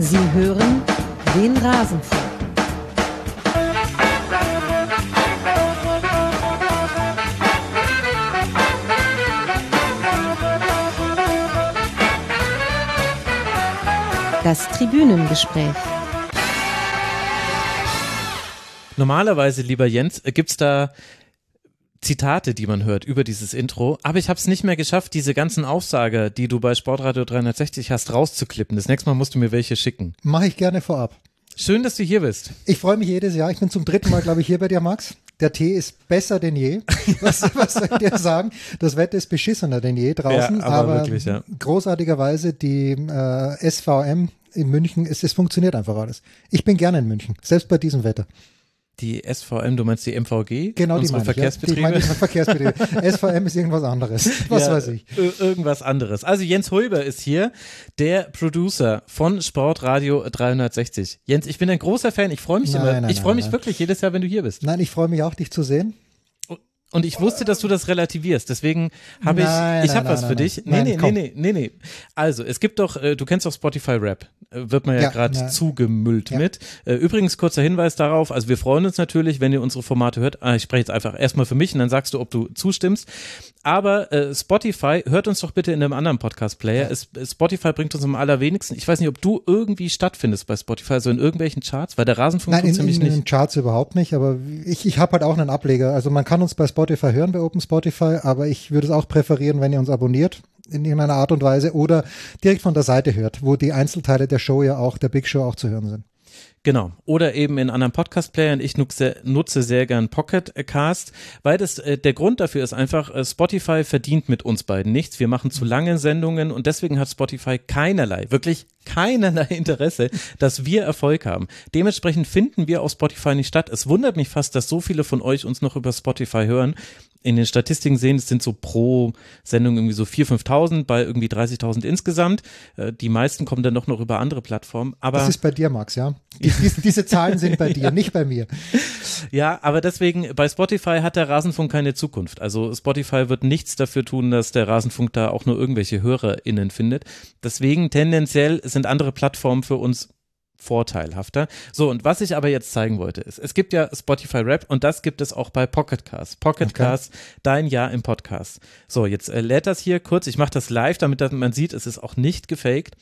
Sie hören den Rasenfunk. Das Tribünengespräch. Normalerweise, lieber Jens, gibt's da Zitate, die man hört über dieses Intro, aber ich habe es nicht mehr geschafft, diese ganzen Aufsager, die du bei Sportradio 360 hast, rauszuklippen. Das nächste Mal musst du mir welche schicken. Mache ich gerne vorab. Schön, dass du hier bist. Ich freue mich jedes Jahr. Ich bin zum dritten Mal, glaube ich, hier bei dir, Max. Der Tee ist besser denn je. Was, was soll ich dir sagen? Das Wetter ist beschissener denn je draußen. Ja, aber aber wirklich, ja. großartigerweise die äh, SVM in München, es, es funktioniert einfach alles. Ich bin gerne in München, selbst bei diesem Wetter. Die SVM, du meinst die MVG? Genau, die meine ich. Ja. Die Verkehrsbetriebe? meine ich, Verkehrsbetriebe. SVM ist irgendwas anderes. Was Ja, weiß ich. ir- Irgendwas anderes. Also Jens Hulber ist hier, der Producer von Sportradio 360. Jens, ich bin ein großer Fan. Ich freue mich Nein, immer. nein, ich freue mich nein. wirklich jedes Jahr, wenn du hier bist. Nein, ich freue mich auch, dich zu sehen. Und ich wusste, dass du das relativierst. Deswegen habe ich, ich habe was nein, für nein, dich. Nee, nein. nee, nee, nee, nee, nee. Also, es gibt doch, äh, du kennst doch Spotify Rap. Äh, Wird man ja, Ja, gerade ja. zugemüllt Ja. mit. Äh, Übrigens, kurzer Hinweis darauf. Also, wir freuen uns natürlich, wenn ihr unsere Formate hört. Ah, ich spreche jetzt einfach erstmal für mich und dann sagst du, ob du zustimmst. Aber äh, Spotify, hört uns doch bitte in einem anderen Podcast-Player. Es, Spotify bringt uns am allerwenigsten. Ich weiß nicht, ob du irgendwie stattfindest bei Spotify, also in irgendwelchen Charts, weil der Rasenfunk Nein, in, ziemlich in, nicht. in den Charts überhaupt nicht, aber ich, ich habe halt auch einen Ableger. Also man kann uns bei Spotify hören, bei Open Spotify, aber ich würde es auch präferieren, wenn ihr uns abonniert in irgendeiner Art und Weise oder direkt von der Seite hört, wo die Einzelteile der Show ja auch, der Big Show auch zu hören sind. Genau. Oder eben in anderen Podcast-Playern. Ich nutze, nutze sehr gern Pocket Cast, weil das, äh, der Grund dafür ist einfach, äh, Spotify verdient mit uns beiden nichts. Wir machen zu lange Sendungen und deswegen hat Spotify keinerlei, wirklich keinerlei Interesse, dass wir Erfolg haben. Dementsprechend finden wir auf Spotify nicht statt. Es wundert mich fast, dass so viele von euch uns noch über Spotify hören. In den Statistiken sehen, es sind so pro Sendung irgendwie so 4.000, 5.000 bei irgendwie 30.000 insgesamt. Äh, Die meisten kommen dann doch noch über andere Plattformen. Aber Das ist bei dir, Max, ja? Die, diese, diese Zahlen sind bei dir, nicht bei mir. Ja, aber deswegen, bei Spotify hat der Rasenfunk keine Zukunft. Also Spotify wird nichts dafür tun, dass der Rasenfunk da auch nur irgendwelche HörerInnen findet. Deswegen tendenziell sind andere Plattformen für uns vorteilhafter. So, und was ich aber jetzt zeigen wollte, ist, es gibt ja Spotify Rap und das gibt es auch bei Pocket Cast. Pocket Okay. Cast, dein Jahr im Podcast. So, jetzt äh, lädt das hier kurz. Ich mache das live, damit das- man sieht, es ist auch nicht gefaked.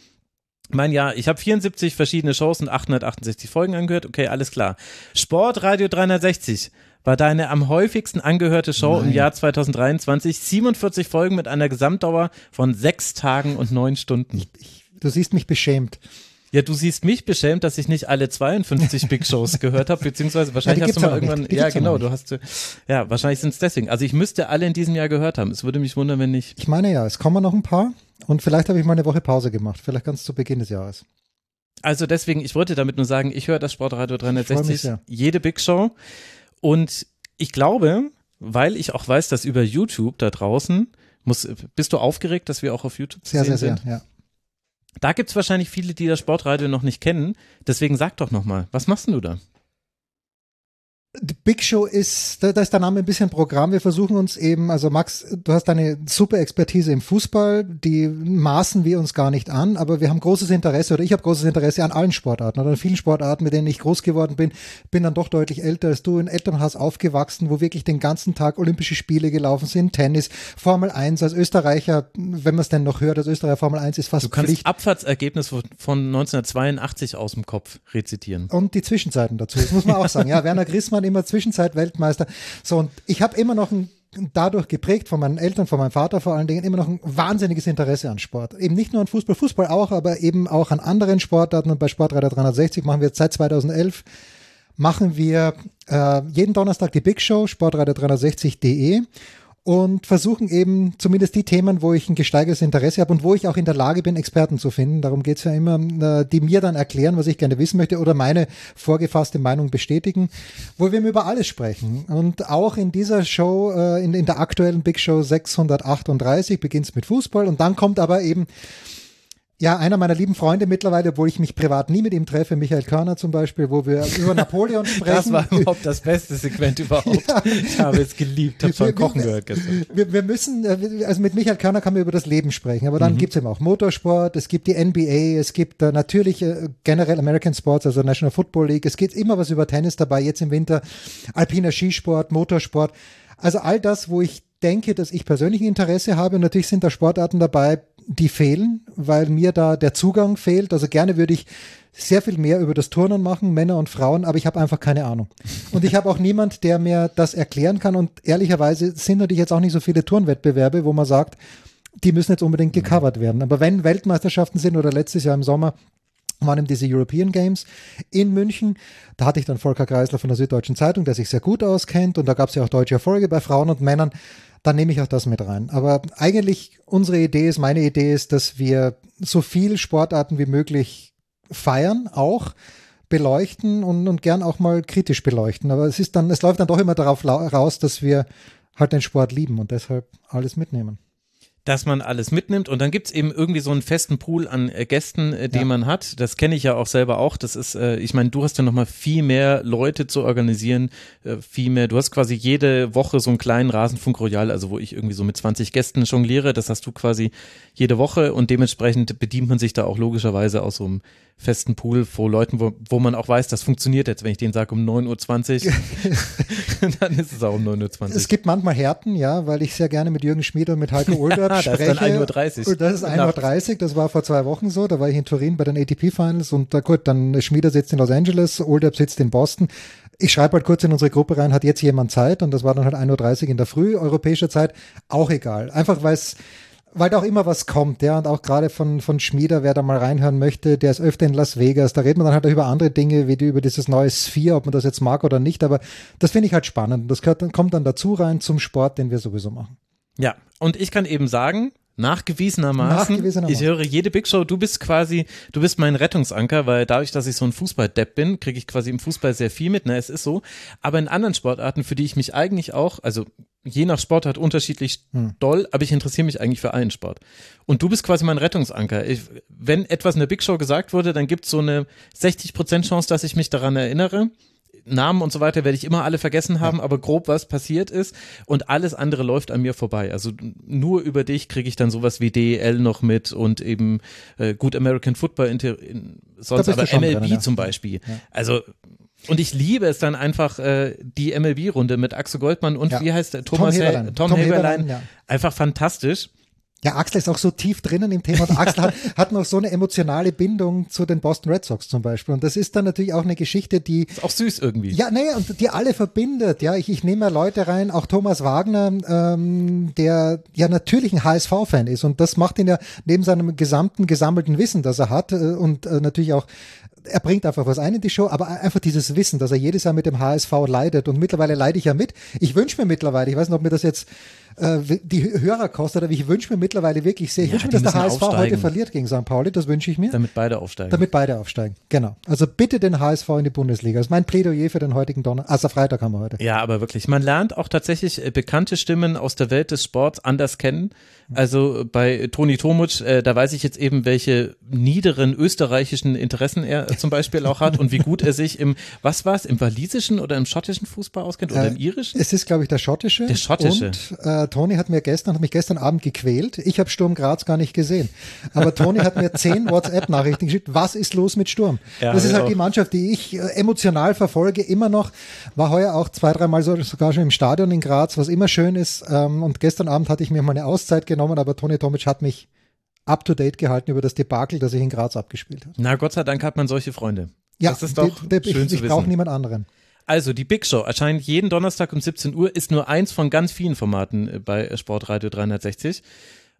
Mein Jahr, ich habe 74 verschiedene Shows und 868 Folgen angehört. Okay, alles klar. Sportradio 360 war deine am häufigsten angehörte Show im Nein. Jahr 2023. 47 Folgen mit einer Gesamtdauer von sechs Tagen und neun Stunden. Du siehst mich beschämt. Ja, du siehst mich beschämt, dass ich nicht alle 52 Big Shows gehört habe, beziehungsweise wahrscheinlich Ja, hast du mal irgendwann, nicht. Ja genau, du hast, ja, wahrscheinlich sind es deswegen. Also ich müsste alle in diesem Jahr gehört haben. Es würde mich wundern, wenn nicht. Ich meine ja, es kommen noch ein paar und vielleicht habe ich mal eine Woche Pause gemacht, vielleicht ganz zu Beginn des Jahres. Also deswegen, ich wollte damit nur sagen, ich höre das Sportradio freu mich 360, sehr. jede Big Show. Und ich glaube, weil ich auch weiß, dass über YouTube da draußen, muss, bist du aufgeregt, dass wir auch auf YouTube zu Sehr, sehen sehr, sehr, sind? ja. Da gibt's wahrscheinlich viele, die das Sportradio noch nicht kennen. Deswegen sag doch nochmal, was machst denn du da? Die Big Show ist, da, da ist der Name ein bisschen Programm. Wir versuchen uns eben, also Max, du hast eine super Expertise im Fußball, die maßen wir uns gar nicht an, aber wir haben großes Interesse oder ich habe großes Interesse an allen Sportarten oder an vielen Sportarten, mit denen ich groß geworden bin. Bin dann doch deutlich älter als du, in Elternhaus aufgewachsen, wo wirklich den ganzen Tag Olympische Spiele gelaufen sind, Tennis, Formel 1 als Österreicher, wenn man es denn noch hört, als Österreicher Formel 1 ist fast Du kannst Pflicht. Abfahrtsergebnis von von 1982 aus dem Kopf rezitieren. Und die Zwischenzeiten dazu, das muss man auch sagen. Ja, Werner Grissmann immer Zwischenzeit-Weltmeister. So, und ich habe immer noch ein, dadurch geprägt von meinen Eltern, von meinem Vater vor allen Dingen, immer noch ein wahnsinniges Interesse an Sport. Eben nicht nur an Fußball, Fußball auch, aber eben auch an anderen Sportarten. Und bei Sportradar 360 machen wir seit 2011 machen wir äh, jeden Donnerstag die Big Show, sportradio360.de und versuchen eben zumindest die Themen, wo ich ein gesteigertes Interesse habe und wo ich auch in der Lage bin, Experten zu finden. Darum geht's ja immer, äh, die mir dann erklären, was ich gerne wissen möchte oder meine vorgefasste Meinung bestätigen, wo wir über alles sprechen. Und auch in dieser Show, äh, in, in der aktuellen Big Show 638 beginnt's mit Fußball und dann kommt aber eben Ja, einer meiner lieben Freunde mittlerweile, obwohl ich mich privat nie mit ihm treffe, Michael Körner zum Beispiel, wo wir über Napoleon sprechen. Das war überhaupt das beste Segment überhaupt. Ja. Ich habe es geliebt, habe von Kochen gehört gestern. Wir, wir, müssen, äh, also mit Michael Körner kann man über das Leben sprechen, aber dann mhm. gibt's eben auch Motorsport, es gibt die NBA, es gibt äh, natürlich äh, generell American Sports, also National Football League, es geht immer was über Tennis dabei, jetzt im Winter alpiner Skisport, Motorsport. Also all das, wo ich denke, dass ich persönlich ein Interesse habe. Und natürlich sind da Sportarten dabei, die fehlen, weil mir da der Zugang fehlt. Also gerne würde ich sehr viel mehr über das Turnen machen, Männer und Frauen, aber ich habe einfach keine Ahnung. Und ich habe auch niemand, der mir das erklären kann. Und ehrlicherweise sind natürlich jetzt auch nicht so viele Turnwettbewerbe, wo man sagt, die müssen jetzt unbedingt gecovert werden. Aber wenn Weltmeisterschaften sind oder letztes Jahr im Sommer, waren eben diese European Games in München. Da hatte ich dann Volker Kreisler von der Süddeutschen Zeitung, der sich sehr gut auskennt. Und da gab es ja auch deutsche Erfolge bei Frauen und Männern dann nehme ich auch das mit rein. Aber eigentlich unsere Idee ist, meine Idee ist, dass wir so viel Sportarten wie möglich feiern, auch beleuchten und, und gern auch mal kritisch beleuchten. Aber es ist dann, es läuft dann doch immer darauf raus, dass wir halt den Sport lieben und deshalb alles mitnehmen dass man alles mitnimmt und dann gibt's eben irgendwie so einen festen Pool an äh, Gästen, äh, den ja. man hat. Das kenne ich ja auch selber auch. Das ist, äh, ich meine, du hast ja nochmal viel mehr Leute zu organisieren, äh, viel mehr. Du hast quasi jede Woche so einen kleinen Rasenfunk Royal, also wo ich irgendwie so mit 20 Gästen jongliere. Das hast du quasi jede Woche und dementsprechend bedient man sich da auch logischerweise aus so einem festen Pool vor Leuten, wo, wo man auch weiß, das funktioniert jetzt. Wenn ich denen sage um 9.20 Uhr, dann ist es auch um 9.20 Uhr. Es gibt manchmal Härten, ja, weil ich sehr gerne mit Jürgen Schmieder und mit Heiko Olderb ja, spreche. Das ist dann 1.30 Uhr. Das ist 1.30 Uhr, das war vor zwei Wochen so. Da war ich in Turin bei den ATP Finals und da gut, dann Schmieder sitzt in Los Angeles, Olderb sitzt in Boston. Ich schreibe halt kurz in unsere Gruppe rein, hat jetzt jemand Zeit und das war dann halt 1.30 Uhr in der Früh, europäischer Zeit, auch egal. Einfach weil es weil da auch immer was kommt, ja, und auch gerade von, von Schmieder, wer da mal reinhören möchte, der ist öfter in Las Vegas, da redet man dann halt über andere Dinge, wie die, über dieses neue Sphere, ob man das jetzt mag oder nicht, aber das finde ich halt spannend. Das gehört, kommt dann dazu rein zum Sport, den wir sowieso machen. Ja, und ich kann eben sagen, Nachgewiesenermaßen. Nachgewiesenermaßen. Ich höre jede Big Show. Du bist quasi, du bist mein Rettungsanker, weil dadurch, dass ich so ein Fußballdepp bin, kriege ich quasi im Fußball sehr viel mit. Ne, es ist so. Aber in anderen Sportarten, für die ich mich eigentlich auch, also je nach Sportart unterschiedlich hm. doll, aber ich interessiere mich eigentlich für einen Sport. Und du bist quasi mein Rettungsanker. Ich, wenn etwas in der Big Show gesagt wurde, dann gibt es so eine 60% Chance, dass ich mich daran erinnere. Namen und so weiter werde ich immer alle vergessen haben, ja. aber grob was passiert ist und alles andere läuft an mir vorbei. Also nur über dich kriege ich dann sowas wie DEL noch mit und eben äh, gut American Football, in, in, sonst aber MLB drin, ja. zum Beispiel. Ja. Also und ich liebe es dann einfach, äh, die MLB-Runde mit Axel Goldmann und wie heißt der? Thomas Tom Heberlein. Tom Heberlein. Heberlein einfach fantastisch. Ja, Axel ist auch so tief drinnen im Thema. Und Axel hat, hat noch so eine emotionale Bindung zu den Boston Red Sox zum Beispiel. Und das ist dann natürlich auch eine Geschichte, die. Ist auch süß irgendwie. Ja, nee, und die alle verbindet. Ja, ich, ich nehme ja Leute rein, auch Thomas Wagner, ähm, der ja natürlich ein HSV-Fan ist. Und das macht ihn ja neben seinem gesamten gesammelten Wissen, das er hat, äh, und äh, natürlich auch er bringt einfach was ein in die Show, aber einfach dieses Wissen, dass er jedes Jahr mit dem HSV leidet und mittlerweile leide ich ja mit. Ich wünsche mir mittlerweile, ich weiß nicht, ob mir das jetzt äh, die Hörer kostet, aber ich wünsche mir mittlerweile wirklich sehr, ich ja, wünsche mir, dass der HSV aufsteigen. heute verliert gegen St. Pauli, das wünsche ich mir. Damit beide aufsteigen. Damit beide aufsteigen, genau. Also bitte den HSV in die Bundesliga. Das ist mein Plädoyer für den heutigen Donnerstag, also Freitag haben wir heute. Ja, aber wirklich, man lernt auch tatsächlich äh, bekannte Stimmen aus der Welt des Sports anders kennen. Also bei Toni Tomuc, äh, da weiß ich jetzt eben, welche niederen österreichischen Interessen er zum Beispiel auch hat und wie gut er sich im, was war es, im walisischen oder im schottischen Fußball auskennt oder äh, im irischen? Es ist, glaube ich, der schottische. Der schottische. Und äh, Toni hat mir gestern, hat mich gestern Abend gequält. Ich habe Sturm Graz gar nicht gesehen. Aber Toni hat mir zehn WhatsApp-Nachrichten geschickt. Was ist los mit Sturm? Ja, das ist halt auch. die Mannschaft, die ich äh, emotional verfolge, immer noch. War heuer auch zwei, dreimal so, sogar schon im Stadion in Graz, was immer schön ist. Ähm, und gestern Abend hatte ich mir mal eine Auszeit genommen, aber Toni Tomic hat mich up to date gehalten über das Debakel, das sich in Graz abgespielt hat. Na, Gott sei Dank hat man solche Freunde. Ja, das ist doch die, die, schön ich, ich brauche niemand anderen. Also, die Big Show erscheint jeden Donnerstag um 17 Uhr, ist nur eins von ganz vielen Formaten äh, bei Sportradio 360.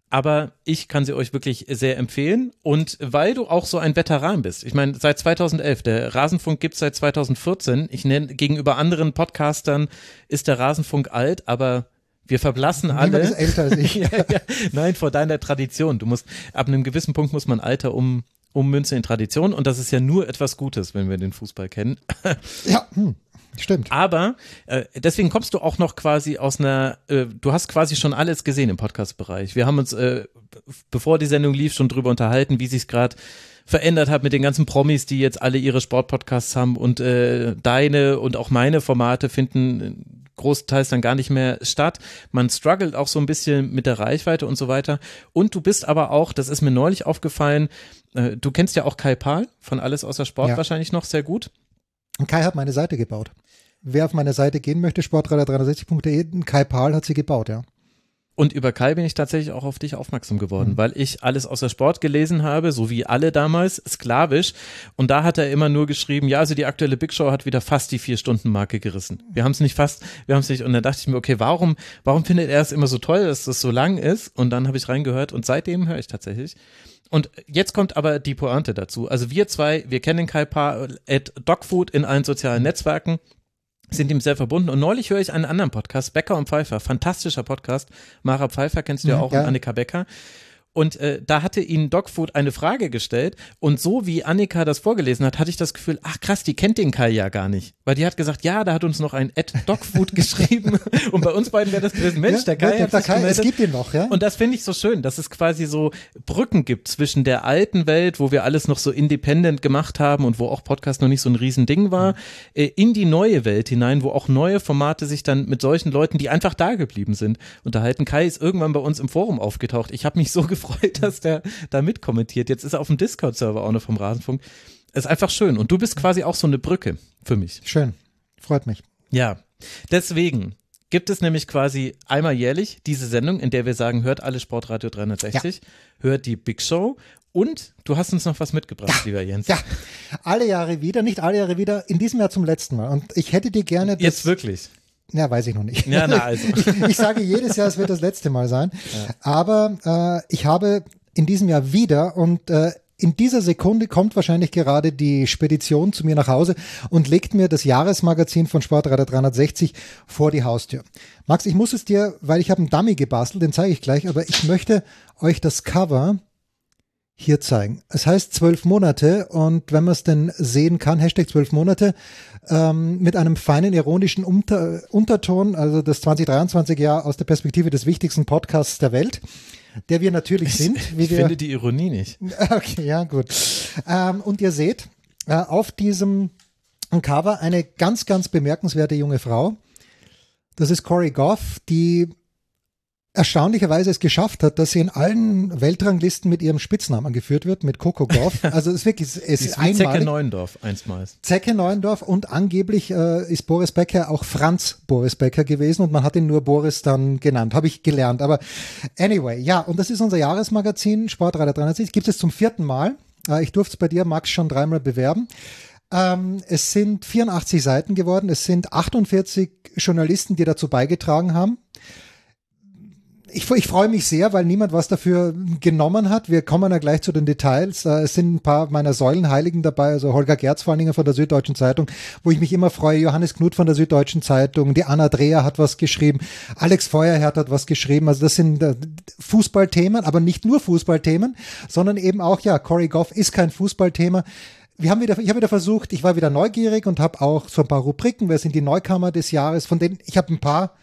Aber ich kann sie euch wirklich sehr empfehlen. Und weil du auch so ein Veteran bist, ich meine, seit 2011, der Rasenfunk gibt's seit 2014. Ich nenne, gegenüber anderen Podcastern ist der Rasenfunk alt, aber wir verblassen Niemand alle. Ist älter als ich. ja, ja. Nein, vor deiner Tradition. Du musst, ab einem gewissen Punkt muss man Alter um, ummünzen in Tradition und das ist ja nur etwas Gutes, wenn wir den Fußball kennen. ja. Hm. Stimmt. Aber äh, deswegen kommst du auch noch quasi aus einer, äh, du hast quasi schon alles gesehen im Podcast-Bereich. Wir haben uns, äh, bevor die Sendung lief, schon drüber unterhalten, wie sich gerade verändert hat mit den ganzen Promis, die jetzt alle ihre Sportpodcasts haben und äh, deine und auch meine Formate finden großteils dann gar nicht mehr statt. Man struggelt auch so ein bisschen mit der Reichweite und so weiter. Und du bist aber auch, das ist mir neulich aufgefallen, äh, du kennst ja auch Kai Pahl von Alles außer Sport Ja. wahrscheinlich noch sehr gut. Und Kai hat meine Seite gebaut. Wer auf meine Seite gehen möchte, sportradar360.de, Kai Pahl hat sie gebaut, ja. Und über Kai bin ich tatsächlich auch auf dich aufmerksam geworden, Mhm. weil ich alles außer Sport gelesen habe, so wie alle damals, sklavisch. Und da hat er immer nur geschrieben, ja, also die aktuelle Big Show hat wieder fast die Vier-Stunden-Marke gerissen. Wir haben es nicht fast, wir haben es nicht. Und dann dachte ich mir, okay, warum, warum findet er es immer so toll, dass das so lang ist? Und dann habe ich reingehört und seitdem höre ich tatsächlich. Und jetzt kommt aber die Pointe dazu. Also wir zwei, wir kennen Kai Pa at Dogfood in allen sozialen Netzwerken sind ihm sehr verbunden. Und neulich höre ich einen anderen Podcast, Becker und Pfeiffer, fantastischer Podcast. Mara Pfeiffer kennst du ja Mhm, auch ja. und Annika Becker. Und äh, da hatte ihnen Dogfood eine Frage gestellt und so wie Annika das vorgelesen hat, hatte ich das Gefühl, ach krass, die kennt den Kai ja gar nicht. Weil die hat gesagt, ja, da hat uns noch ein Ed Dogfood geschrieben und bei uns beiden wäre das gewesen, Mensch, der Kai hat der Kai, es gibt ihn noch, ja. Und das finde ich so schön, dass es quasi so Brücken gibt zwischen der alten Welt, wo wir alles noch so independent gemacht haben und wo auch Podcast noch nicht so ein Riesending war, äh, in die neue Welt hinein, wo auch neue Formate sich dann mit solchen Leuten, die einfach da geblieben sind, unterhalten. Kai ist irgendwann bei uns im Forum aufgetaucht. Ich habe mich so gefreut, dass der da mitkommentiert. Jetzt ist er auf dem Discord-Server auch noch vom Rasenfunk. Ist einfach schön. Und du bist quasi auch so eine Brücke für mich. Schön. Freut mich. Ja, deswegen gibt es nämlich quasi einmal jährlich diese Sendung, in der wir sagen, hört alle Sportradio 360, hört die Big Show und du hast uns noch was mitgebracht, lieber Jens. Ja, alle Jahre wieder, nicht alle Jahre wieder, in diesem Jahr zum letzten Mal. Und ich hätte dir gerne das, Jetzt wirklich. Ja, weiß ich noch nicht. Ja, na also. ich, ich sage jedes Jahr, es wird das letzte Mal sein. Aber äh, ich habe in diesem Jahr wieder und äh, in dieser Sekunde kommt wahrscheinlich gerade die Spedition zu mir nach Hause und legt mir das Jahresmagazin von Sportradar 360 vor die Haustür. Max, ich muss es dir, weil ich habe einen Dummy gebastelt, den zeige ich gleich, aber ich möchte euch das Cover hier zeigen. Es heißt zwölf Monate und wenn man es denn sehen kann, Hashtag zwölf Monate, ähm, mit einem feinen ironischen Unter Unterton, also das 2023 Jahr aus der Perspektive des wichtigsten Podcasts der Welt, der wir natürlich sind. Wie Ich wir, finde die Ironie nicht. Okay, ja, gut. Ähm, und ihr seht äh, auf diesem Cover eine ganz, ganz bemerkenswerte junge Frau. Das ist Corey Goff, die erstaunlicherweise es geschafft hat, dass sie in allen Weltranglisten mit ihrem Spitznamen angeführt wird, mit Coco Goff. Also es ist wirklich, es ist ist wie Zecke einmalig. Neuendorf einstmals. Zecke Neuendorf und angeblich äh, ist Boris Becker auch Franz Boris Becker gewesen und man hat ihn nur Boris dann genannt, habe ich gelernt. Aber anyway, ja, und das ist unser Jahresmagazin Sportradar 360, gibt es zum vierten Mal. Äh, ich durfte es bei dir, Max, schon dreimal bewerben. Ähm, es sind 84 Seiten geworden, es sind 48 Journalisten, die dazu beigetragen haben. Ich, ich freue mich sehr, weil niemand was dafür genommen hat. Wir kommen ja gleich zu den Details. Äh, Es sind ein paar meiner Säulenheiligen dabei, also Holger Gerz vor allen Dingen von der Süddeutschen Zeitung, wo ich mich immer freue. Johannes Knut von der Süddeutschen Zeitung, die Anna Dreher hat was geschrieben, Alex Feuerherd hat was geschrieben. Also das sind äh, Fußballthemen, aber nicht nur Fußballthemen, sondern eben auch, ja, Corey Goff ist kein Fußballthema. Wir haben wieder, ich habe wieder versucht, ich war wieder neugierig und habe auch so ein paar Rubriken, wer sind die Neukammer des Jahres, von denen ich habe ein paar,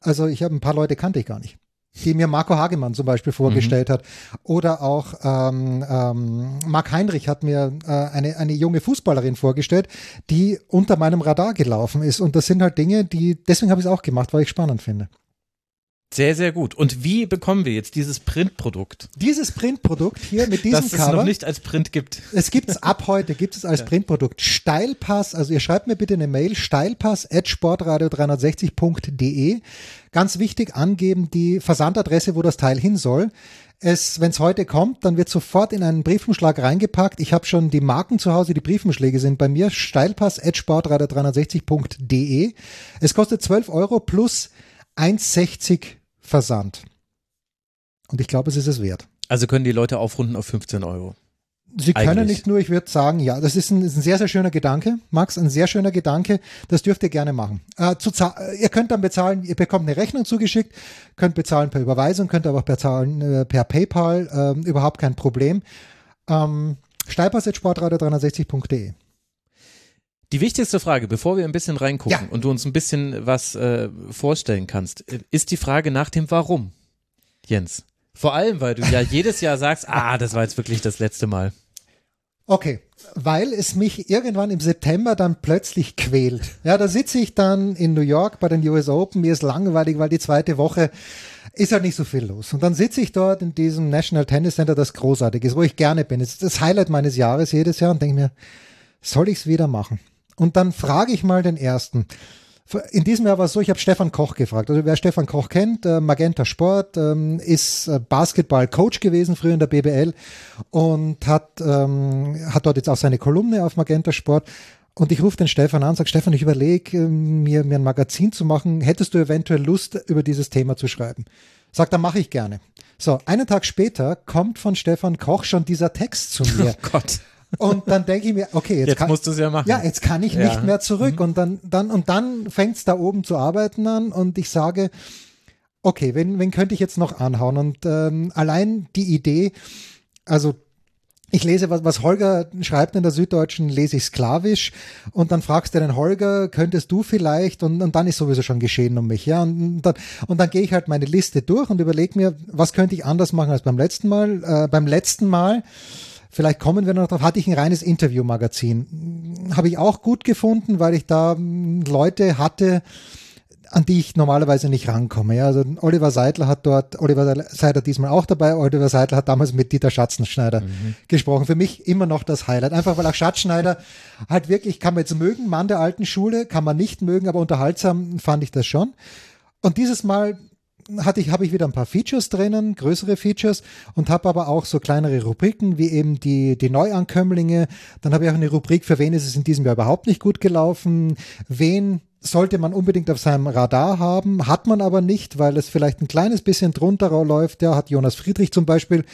also ich habe ein paar Leute kannte ich gar nicht die mir Marco Hagemann zum Beispiel vorgestellt hat. Oder auch ähm, ähm, Marc Heinrich hat mir äh, eine, eine junge Fußballerin vorgestellt, die unter meinem Radar gelaufen ist. Und das sind halt Dinge, die, deswegen habe ich es auch gemacht, weil ich spannend finde. Sehr, sehr gut. Und wie bekommen wir jetzt dieses Printprodukt, Dieses Printprodukt hier mit diesem das es Cover. noch nicht als Print gibt? Es gibt's ab heute, gibt es als Printprodukt. Steilpass, also ihr schreibt mir bitte eine Mail, steilpass at sportradio360.de. Ganz wichtig angeben die Versandadresse, wo das Teil hin soll. Es, wenn es heute kommt, dann wird sofort in einen Briefumschlag reingepackt. Ich habe schon die Marken zu Hause, die Briefumschläge sind bei mir. Steilpass at sportradio360.de. Es kostet 12 Euro plus 1,60 Versand. Und ich glaube, es ist es wert. Also können die Leute aufrunden auf 15 Euro. Sie können Eigentlich. nicht nur, ich würde sagen, ja, das ist ein, ist ein sehr, sehr schöner Gedanke, Max, ein sehr schöner Gedanke. Das dürft ihr gerne machen. Äh, äh, ihr könnt dann bezahlen, ihr bekommt eine Rechnung zugeschickt, könnt bezahlen per Überweisung, könnt aber auch bezahlen äh, per PayPal, ähm, überhaupt kein Problem. Ähm, Steilpass.sportradio360.de. Die wichtigste Frage, bevor wir ein bisschen reingucken Ja. und du uns ein bisschen was äh, vorstellen kannst, ist die Frage nach dem Warum, Jens. Vor allem, weil du ja jedes Jahr sagst, ah, das war jetzt wirklich das letzte Mal. Okay, weil es mich irgendwann im September dann plötzlich quält. Ja, da sitze ich dann in New York bei den US Open, mir ist langweilig, weil die zweite Woche ist halt nicht so viel los. Und dann sitze ich dort in diesem National Tennis Center, das großartig ist, wo ich gerne bin. Es ist das Highlight meines Jahres jedes Jahr und denke mir, soll ich es wieder machen? Und dann frage ich mal den ersten. In diesem Jahr war es so, ich habe Stefan Koch gefragt. Also wer Stefan Koch kennt, äh, Magenta Sport, ähm, ist äh, Basketball-Coach gewesen früher in der BBL und hat, ähm, hat dort jetzt auch seine Kolumne auf Magenta Sport. Und ich rufe den Stefan an und sage, Stefan, ich überlege, ähm, mir, mir ein Magazin zu machen. Hättest du eventuell Lust, über dieses Thema zu schreiben? Sagt, dann mache ich gerne. So, einen Tag später kommt von Stefan Koch schon dieser Text zu mir. Oh Gott. Und dann denke ich mir, okay, jetzt, Jetzt kann, musst du es ja machen. ja, jetzt kann ich Ja. Mhm. nicht mehr zurück. Und dann, dann, und dann fängt es da oben zu arbeiten an und ich sage, okay, wen, wen könnte ich jetzt noch anhauen? Und ähm, allein die Idee, also ich lese, was, was Holger schreibt in der Süddeutschen, lese ich sklavisch und dann fragst du den Holger, könntest du vielleicht und, und dann ist sowieso schon geschehen um mich, ja. Und dann, und dann gehe ich halt meine Liste durch und überlege mir, was könnte ich anders machen als beim letzten Mal. Äh, beim letzten Mal Vielleicht kommen wir noch drauf. Hatte ich ein reines Interviewmagazin. Habe ich auch gut gefunden, weil ich da mm, Leute hatte, an die ich normalerweise nicht rankomme. Ja, also Oliver Seidler hat dort, Oliver Seidler diesmal auch dabei, Oliver Seidler hat damals mit Dieter Schatzenschneider gesprochen. Für mich immer noch das Highlight. Einfach weil auch Schatzschneider halt wirklich, kann man jetzt mögen, Mann der alten Schule, kann man nicht mögen, aber unterhaltsam fand ich das schon. Und dieses Mal hatte ich, habe ich wieder ein paar Features drinnen, größere Features und habe aber auch so kleinere Rubriken, wie eben die, die Neuankömmlinge. Dann habe ich auch eine Rubrik, für wen ist es in diesem Jahr überhaupt nicht gut gelaufen, wen sollte man unbedingt auf seinem Radar haben, hat man aber nicht, weil es vielleicht ein kleines bisschen drunter läuft. Ja, hat Jonas Friedrich zum Beispiel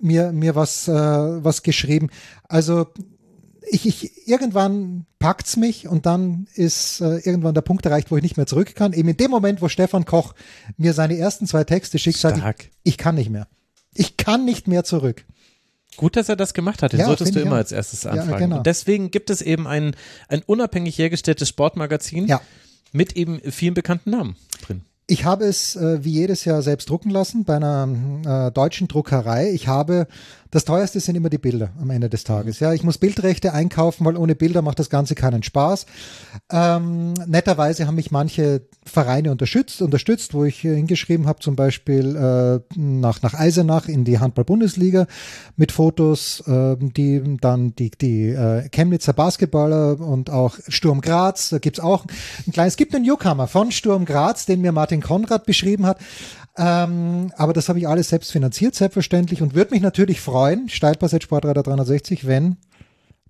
mir, mir was, äh, was geschrieben. Also ich, ich, irgendwann packt's mich und dann ist äh, irgendwann der Punkt erreicht, wo ich nicht mehr zurück kann. Eben in dem Moment, wo Stefan Koch mir seine ersten zwei Texte schickt, sage ich, ich kann nicht mehr. Ich kann nicht mehr zurück. Gut, dass er das gemacht hat. Den Ja, solltest du immer auch. als erstes Ja, anfragen. genau. Und deswegen gibt es eben ein, ein unabhängig hergestelltes Sportmagazin Ja. mit eben vielen bekannten Namen drin. Ich habe es äh, wie jedes Jahr selbst drucken lassen bei einer äh, deutschen Druckerei. Ich habe, das teuerste sind immer die Bilder am Ende des Tages. Ja, ich muss Bildrechte einkaufen, weil ohne Bilder macht das Ganze keinen Spaß. Ähm, netterweise haben mich manche Vereine unterstützt, unterstützt, wo ich hingeschrieben habe, zum Beispiel äh, nach, nach Eisenach in die Handball-Bundesliga mit Fotos, äh, die dann die, die äh, Chemnitzer Basketballer und auch Sturm Graz, da gibt's auch ein kleines, es gibt einen Newcomer von Sturm Graz, den mir Martin Konrad beschrieben hat. Ähm, aber das habe ich alles selbst finanziert, selbstverständlich, und würde mich natürlich freuen, Steilpass.sportradar 360, wenn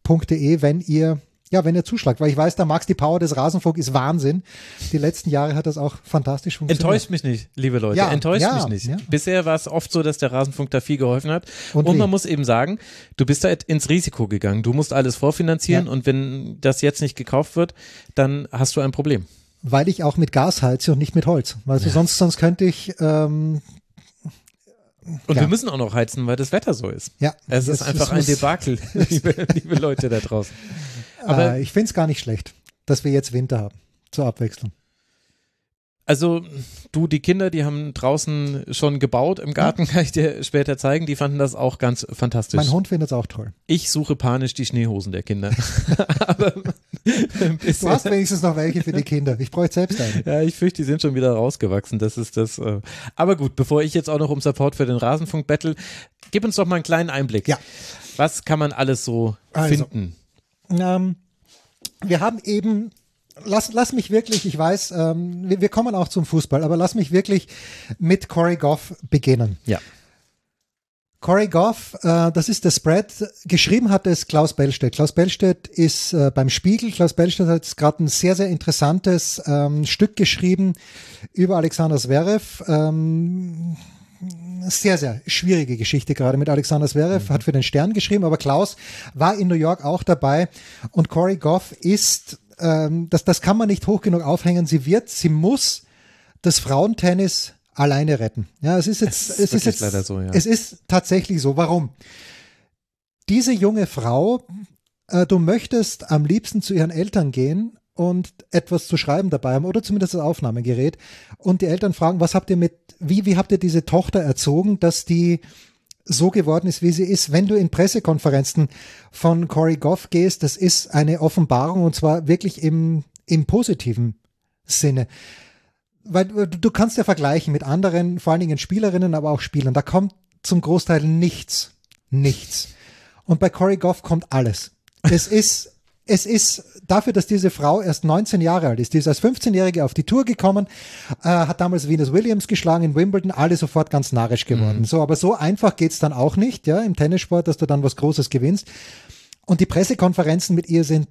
.de, wenn ihr ja, wenn ihr zuschlagt, weil ich weiß, der Max, die Power des Rasenfunk ist Wahnsinn. Die letzten Jahre hat das auch fantastisch funktioniert. Enttäuscht mich nicht, liebe Leute. Ja, Enttäuscht ja, mich nicht. ja. Bisher war es oft so, dass der Rasenfunk da viel geholfen hat. Und Und, man muss eben sagen, du bist da ins Risiko gegangen. Du musst alles vorfinanzieren und wenn das jetzt nicht gekauft wird, dann hast du ein Problem. Weil ich auch mit Gas heize und nicht mit Holz. Weißt du, sonst, sonst könnte ich, ähm, Und Ja. wir müssen auch noch heizen, weil das Wetter so ist. ja. Es ist das- einfach das ein Debakel, liebe, liebe Leute da draußen. Aber äh, ich finde es gar nicht schlecht, dass wir jetzt Winter haben. Zur Abwechslung. Also, du, die Kinder, die haben draußen schon gebaut im Garten, kann ich dir später zeigen. Die fanden das auch ganz fantastisch. Mein Hund findet es auch toll. Ich suche panisch die Schneehosen der Kinder. Aber Du hast wenigstens noch welche für die Kinder. Ich bräuchte selbst eine. ja, ich fürchte, die sind schon wieder rausgewachsen. Das ist das. Äh. Aber gut, bevor ich jetzt auch noch um Support für den Rasenfunk bettel, gib uns doch mal einen kleinen Einblick. Ja. Was kann man alles so Also. finden? Ähm, wir haben eben, lass, lass mich wirklich, ich weiß, ähm, wir, wir kommen auch zum Fußball, aber lass mich wirklich mit Corey Goff beginnen. Ja. Corey Goff, äh, das ist der Spread. Geschrieben hat es Klaus Bellstedt. Klaus Bellstedt ist äh, beim Spiegel. Klaus Bellstedt hat gerade ein sehr, sehr interessantes ähm, Stück geschrieben über Alexander Zverev. Ähm, sehr, sehr schwierige Geschichte gerade mit Alexander Zverev, hat für den Stern geschrieben, aber Klaus war in New York auch dabei und Corey Goff ist, ähm, das, das kann man nicht hoch genug aufhängen, sie wird, sie muss das Frauentennis alleine retten. Ja, es ist jetzt, Es ist es ist jetzt, leider so, ja. es ist tatsächlich so. Warum? Diese junge Frau äh, du möchtest am liebsten zu ihren Eltern gehen und etwas zu schreiben dabei haben oder zumindest das Aufnahmegerät und die Eltern fragen, was habt ihr mit, wie, wie habt ihr diese Tochter erzogen, dass die so geworden ist, wie sie ist. Wenn du in Pressekonferenzen von Corey Goff gehst, das ist eine Offenbarung und zwar wirklich im, im positiven Sinne. Weil du, du kannst ja vergleichen mit anderen, vor allen Dingen Spielerinnen, aber auch Spielern. Da kommt zum Großteil nichts. Nichts. Und bei Corey Goff kommt alles. Es ist es ist dafür, dass diese Frau erst 19 Jahre alt ist. Die ist als 15-Jährige auf die Tour gekommen, äh, hat damals Venus Williams geschlagen in Wimbledon, alle sofort ganz narrisch geworden. Mhm. So, aber so einfach geht's dann auch nicht, ja, im Tennissport, dass du dann was Großes gewinnst. Und die Pressekonferenzen mit ihr sind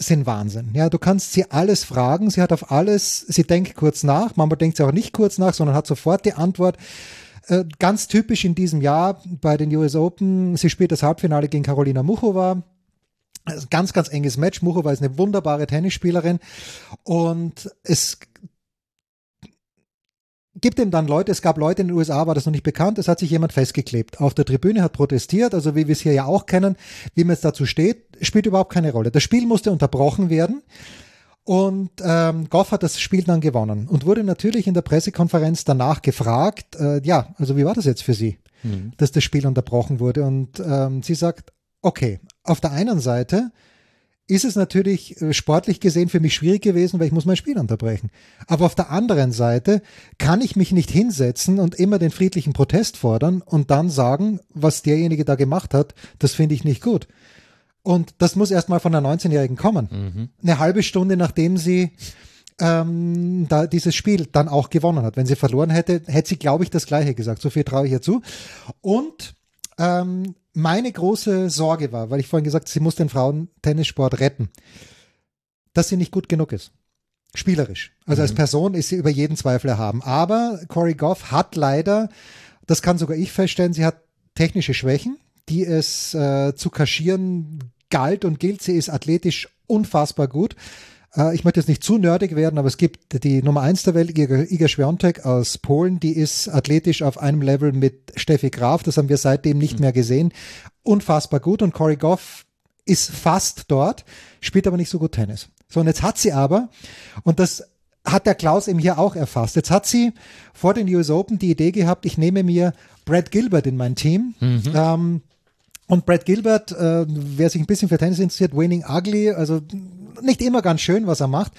sind Wahnsinn. Ja, du kannst sie alles fragen. Sie hat auf alles, sie denkt kurz nach. Manchmal denkt sie auch nicht kurz nach, sondern hat sofort die Antwort. Äh, ganz typisch in diesem Jahr bei den US Open. Sie spielt das Halbfinale gegen Carolina Muchova Ganz, ganz enges Match. Muchova ist eine wunderbare Tennisspielerin und es gibt ihm dann Leute, es gab Leute in den USA, war das noch nicht bekannt, es hat sich jemand festgeklebt. Auf der Tribüne hat protestiert, also wie wir es hier ja auch kennen, wie man es dazu steht, spielt überhaupt keine Rolle. Das Spiel musste unterbrochen werden und ähm, Goff hat das Spiel dann gewonnen und wurde natürlich in der Pressekonferenz danach gefragt, äh, ja, also wie war das jetzt für Sie, mhm. dass das Spiel unterbrochen wurde und ähm, sie sagt, okay, auf der einen Seite ist es natürlich äh, sportlich gesehen für mich schwierig gewesen, weil ich muss mein Spiel unterbrechen. Aber auf der anderen Seite kann ich mich nicht hinsetzen und immer den friedlichen Protest fordern und dann sagen, was derjenige da gemacht hat, das finde ich nicht gut. Und das muss erstmal von einer 19-Jährigen kommen. Mhm. Eine halbe Stunde nachdem sie ähm, da dieses Spiel dann auch gewonnen hat. Wenn sie verloren hätte, hätte sie, glaube ich, das Gleiche gesagt. So viel traue ich ihr zu. Und ähm, meine große Sorge war, weil ich vorhin gesagt, sie muss den Frauentennissport retten, dass sie nicht gut genug ist. Spielerisch. Also mhm. als Person ist sie über jeden Zweifel erhaben. Aber Corey Goff hat leider, das kann sogar ich feststellen, sie hat technische Schwächen, die es äh, zu kaschieren galt und gilt. Sie ist athletisch unfassbar gut. Äh, ich möchte jetzt nicht zu nerdig werden, aber es gibt die Nummer eins der Welt, Iga, Świątek aus Polen, die ist athletisch auf einem Level mit Steffi Graf. Das haben wir seitdem nicht mhm. mehr gesehen. Unfassbar gut. Und Corey Goff ist fast dort, spielt aber nicht so gut Tennis. So, und jetzt hat sie aber, und das hat der Klaus eben hier auch erfasst. Jetzt hat sie vor den US Open die Idee gehabt, ich nehme mir Brad Gilbert in mein Team. Mhm. Ähm, und Brad Gilbert, äh, wer sich ein bisschen für Tennis interessiert, Winning Ugly, also nicht immer ganz schön, was er macht.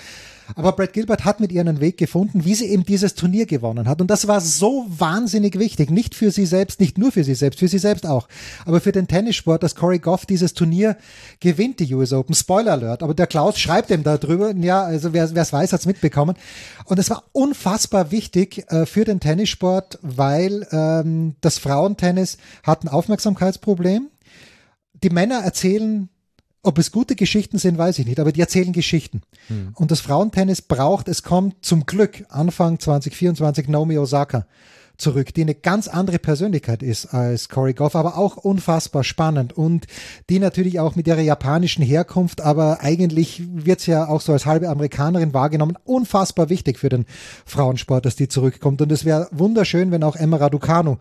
Aber Brad Gilbert hat mit ihr einen Weg gefunden, wie sie eben dieses Turnier gewonnen hat. Und das war so wahnsinnig wichtig. Nicht für sie selbst, nicht nur für sie selbst, für sie selbst auch. Aber für den Tennissport, dass Corey Goff dieses Turnier gewinnt, die US Open. Spoiler Alert. Aber der Klaus schreibt ihm da drüber. Ja, also wer es weiß, hat's mitbekommen. Und es war unfassbar wichtig äh, für den Tennissport, weil ähm, das Frauentennis hat ein Aufmerksamkeitsproblem. Die Männer erzählen ob es gute Geschichten sind, weiß ich nicht, aber die erzählen Geschichten. Hm. Und das Frauentennis braucht, es kommt zum Glück Anfang 2024 Naomi Osaka zurück, die eine ganz andere Persönlichkeit ist als Corey Goff, aber auch unfassbar spannend und die natürlich auch mit ihrer japanischen Herkunft, aber eigentlich wird sie ja auch so als halbe Amerikanerin wahrgenommen, unfassbar wichtig für den Frauensport, dass die zurückkommt. Und es wäre wunderschön, wenn auch Emma Raducanu,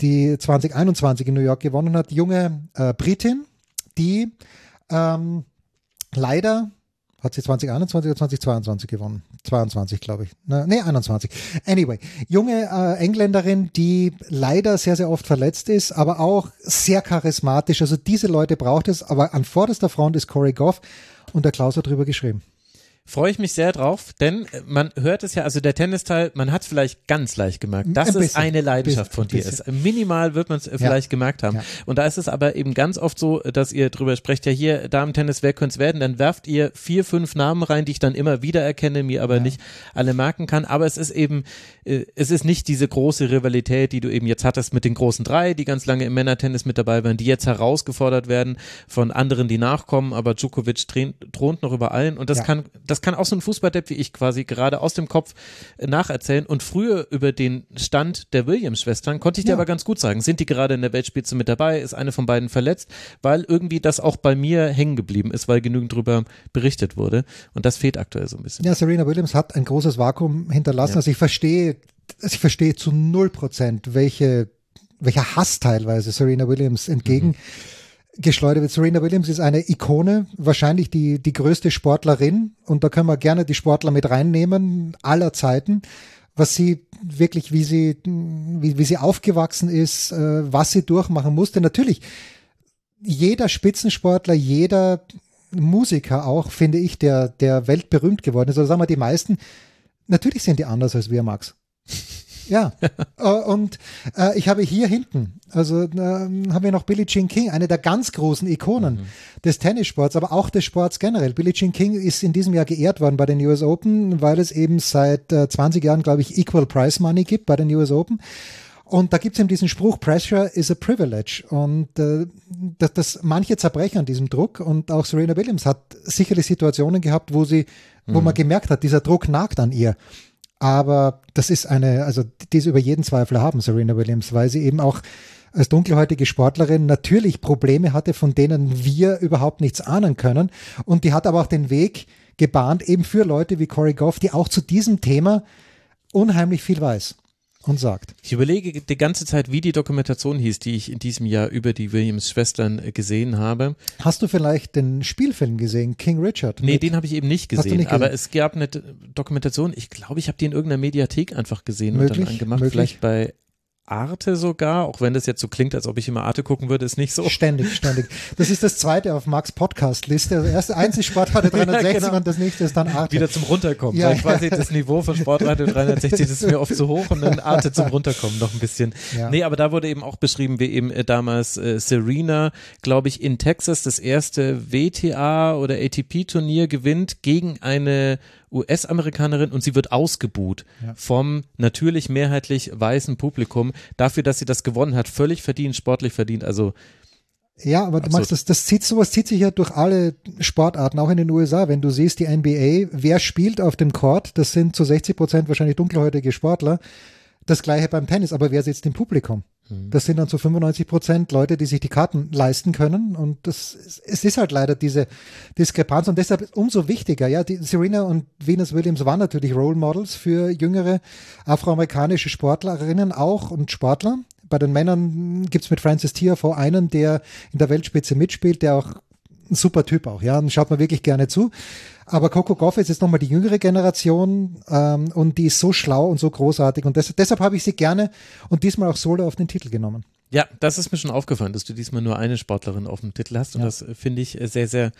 die 2021 in New York gewonnen hat, junge äh, Britin, die ähm, leider hat sie 2021 oder 2022 gewonnen? 22, glaube ich. Ne, 21. Anyway, junge äh, Engländerin, die leider sehr, sehr oft verletzt ist, aber auch sehr charismatisch. Also diese Leute braucht es, aber an vorderster Front ist Corey Goff und der Klaus hat drüber geschrieben freue ich mich sehr drauf, denn äh, man hört es ja, also der Tennisteil, man hat es vielleicht ganz leicht gemerkt, dass ein es eine Leidenschaft bisschen, von dir ist. Minimal wird man es vielleicht gemerkt haben. Ja. Und da ist es aber eben ganz oft so, dass ihr drüber sprecht, ja hier Damen-Tennis, wer könnte es werden? Dann werft ihr vier, fünf Namen rein, die ich dann immer wieder erkenne, mir aber ja. nicht alle merken kann. Aber es ist eben, äh, es ist nicht diese große Rivalität, die du eben jetzt hattest mit den großen drei, die ganz lange im Männertennis mit dabei waren, die jetzt herausgefordert werden von anderen, die nachkommen, aber Djokovic thront noch über allen und das kann, das kann auch so ein Fußballdepp wie ich quasi gerade aus dem Kopf äh, nacherzählen. Und früher über den Stand der Williams-Schwestern konnte ich dir aber ganz gut sagen, sind die gerade in der Weltspitze mit dabei, ist eine von beiden verletzt, weil irgendwie das auch bei mir hängen geblieben ist, weil genügend drüber berichtet wurde. Und das fehlt aktuell so ein bisschen. Ja, Serena Williams hat ein großes Vakuum hinterlassen. Ja. Also ich verstehe, ich verstehe zu null Prozent, welche, welcher Hass teilweise Serena Williams entgegen. Mhm geschleudert wird. Serena Williams ist eine Ikone, wahrscheinlich die, die größte Sportlerin und da können wir gerne die Sportler mit reinnehmen, aller Zeiten, was sie wirklich, wie sie, wie, wie sie aufgewachsen ist, äh, was sie durchmachen musste. Natürlich, jeder Spitzensportler, jeder Musiker auch, finde ich, der, der weltberühmt geworden ist, oder sagen wir die meisten, natürlich sind die anders als wir, Max. Ja, äh, und äh, ich habe hier hinten, also äh, haben wir noch Billie Jean King, eine der ganz großen Ikonen mhm. des Tennissports, aber auch des Sports generell. Billie Jean King ist in diesem Jahr geehrt worden bei den US Open, weil es eben seit äh, 20 Jahren, glaube ich, Equal Price Money gibt bei den US Open. Und da gibt es eben diesen Spruch, Pressure is a privilege. Und äh, dass, dass manche zerbrechen an diesem Druck. Und auch Serena Williams hat sicherlich Situationen gehabt, wo sie, wo mhm. man gemerkt hat, dieser Druck nagt an ihr. Aber das ist eine, also die ist über jeden Zweifel haben, Serena Williams, weil sie eben auch als dunkelhäutige Sportlerin natürlich Probleme hatte, von denen wir überhaupt nichts ahnen können. Und die hat aber auch den Weg gebahnt, eben für Leute wie Corey Goff, die auch zu diesem Thema unheimlich viel weiß und sagt. Ich überlege die ganze Zeit, wie die Dokumentation hieß, die ich in diesem Jahr über die Williams-Schwestern äh, gesehen habe. Hast du vielleicht den Spielfilm gesehen, King Richard? Nee, den habe ich eben nicht gesehen, nicht aber es gab eine Dokumentation, ich glaube, ich habe die in irgendeiner Mediathek einfach gesehen möglich, und dann angemacht, möglich. vielleicht bei Arte sogar, auch wenn das jetzt so klingt, als ob ich immer Arte gucken würde, ist nicht so. Ständig, ständig. Das ist das zweite auf Max Podcast-Liste. Also erste einzig Sportradio 360 ja, genau. und das nächste ist dann Arte. Wieder zum Runterkommen. Ja, weil quasi das Niveau von Sportradio 360, das ist mir oft zu hoch und dann Arte zum Runterkommen noch ein bisschen. Ja. Nee, aber da wurde eben auch beschrieben, wie eben äh, damals äh, Serena, glaube ich, in Texas das erste WTA oder ATP-Turnier gewinnt gegen eine US-Amerikanerin und sie wird ausgebuht ja. vom natürlich mehrheitlich weißen Publikum dafür, dass sie das gewonnen hat. Völlig verdient, sportlich verdient. Also ja, aber du machst das, das zieht, sowas zieht sich ja durch alle Sportarten, auch in den USA. Wenn du siehst, die NBA, wer spielt auf dem Court, das sind zu 60 Prozent wahrscheinlich dunkelhäutige Sportler. Das gleiche beim Tennis, aber wer sitzt im Publikum? Mhm. Das sind dann zu 95 Prozent Leute, die sich die Karten leisten können. Und das, es ist halt leider diese Diskrepanz. Und deshalb umso wichtiger, ja, die Serena und Venus Williams waren natürlich Role Models für jüngere afroamerikanische Sportlerinnen auch und Sportler. Bei den Männern gibt's mit Francis Tiafoe einen, der in der Weltspitze mitspielt, der auch ein super Typ auch, ja, und schaut man wirklich gerne zu. Aber Coco Goff ist jetzt nochmal die jüngere Generation ähm, und die ist so schlau und so großartig und des, deshalb habe ich sie gerne und diesmal auch solo auf den Titel genommen. Ja, das ist mir schon aufgefallen, dass du diesmal nur eine Sportlerin auf dem Titel hast und ja. das finde ich sehr, sehr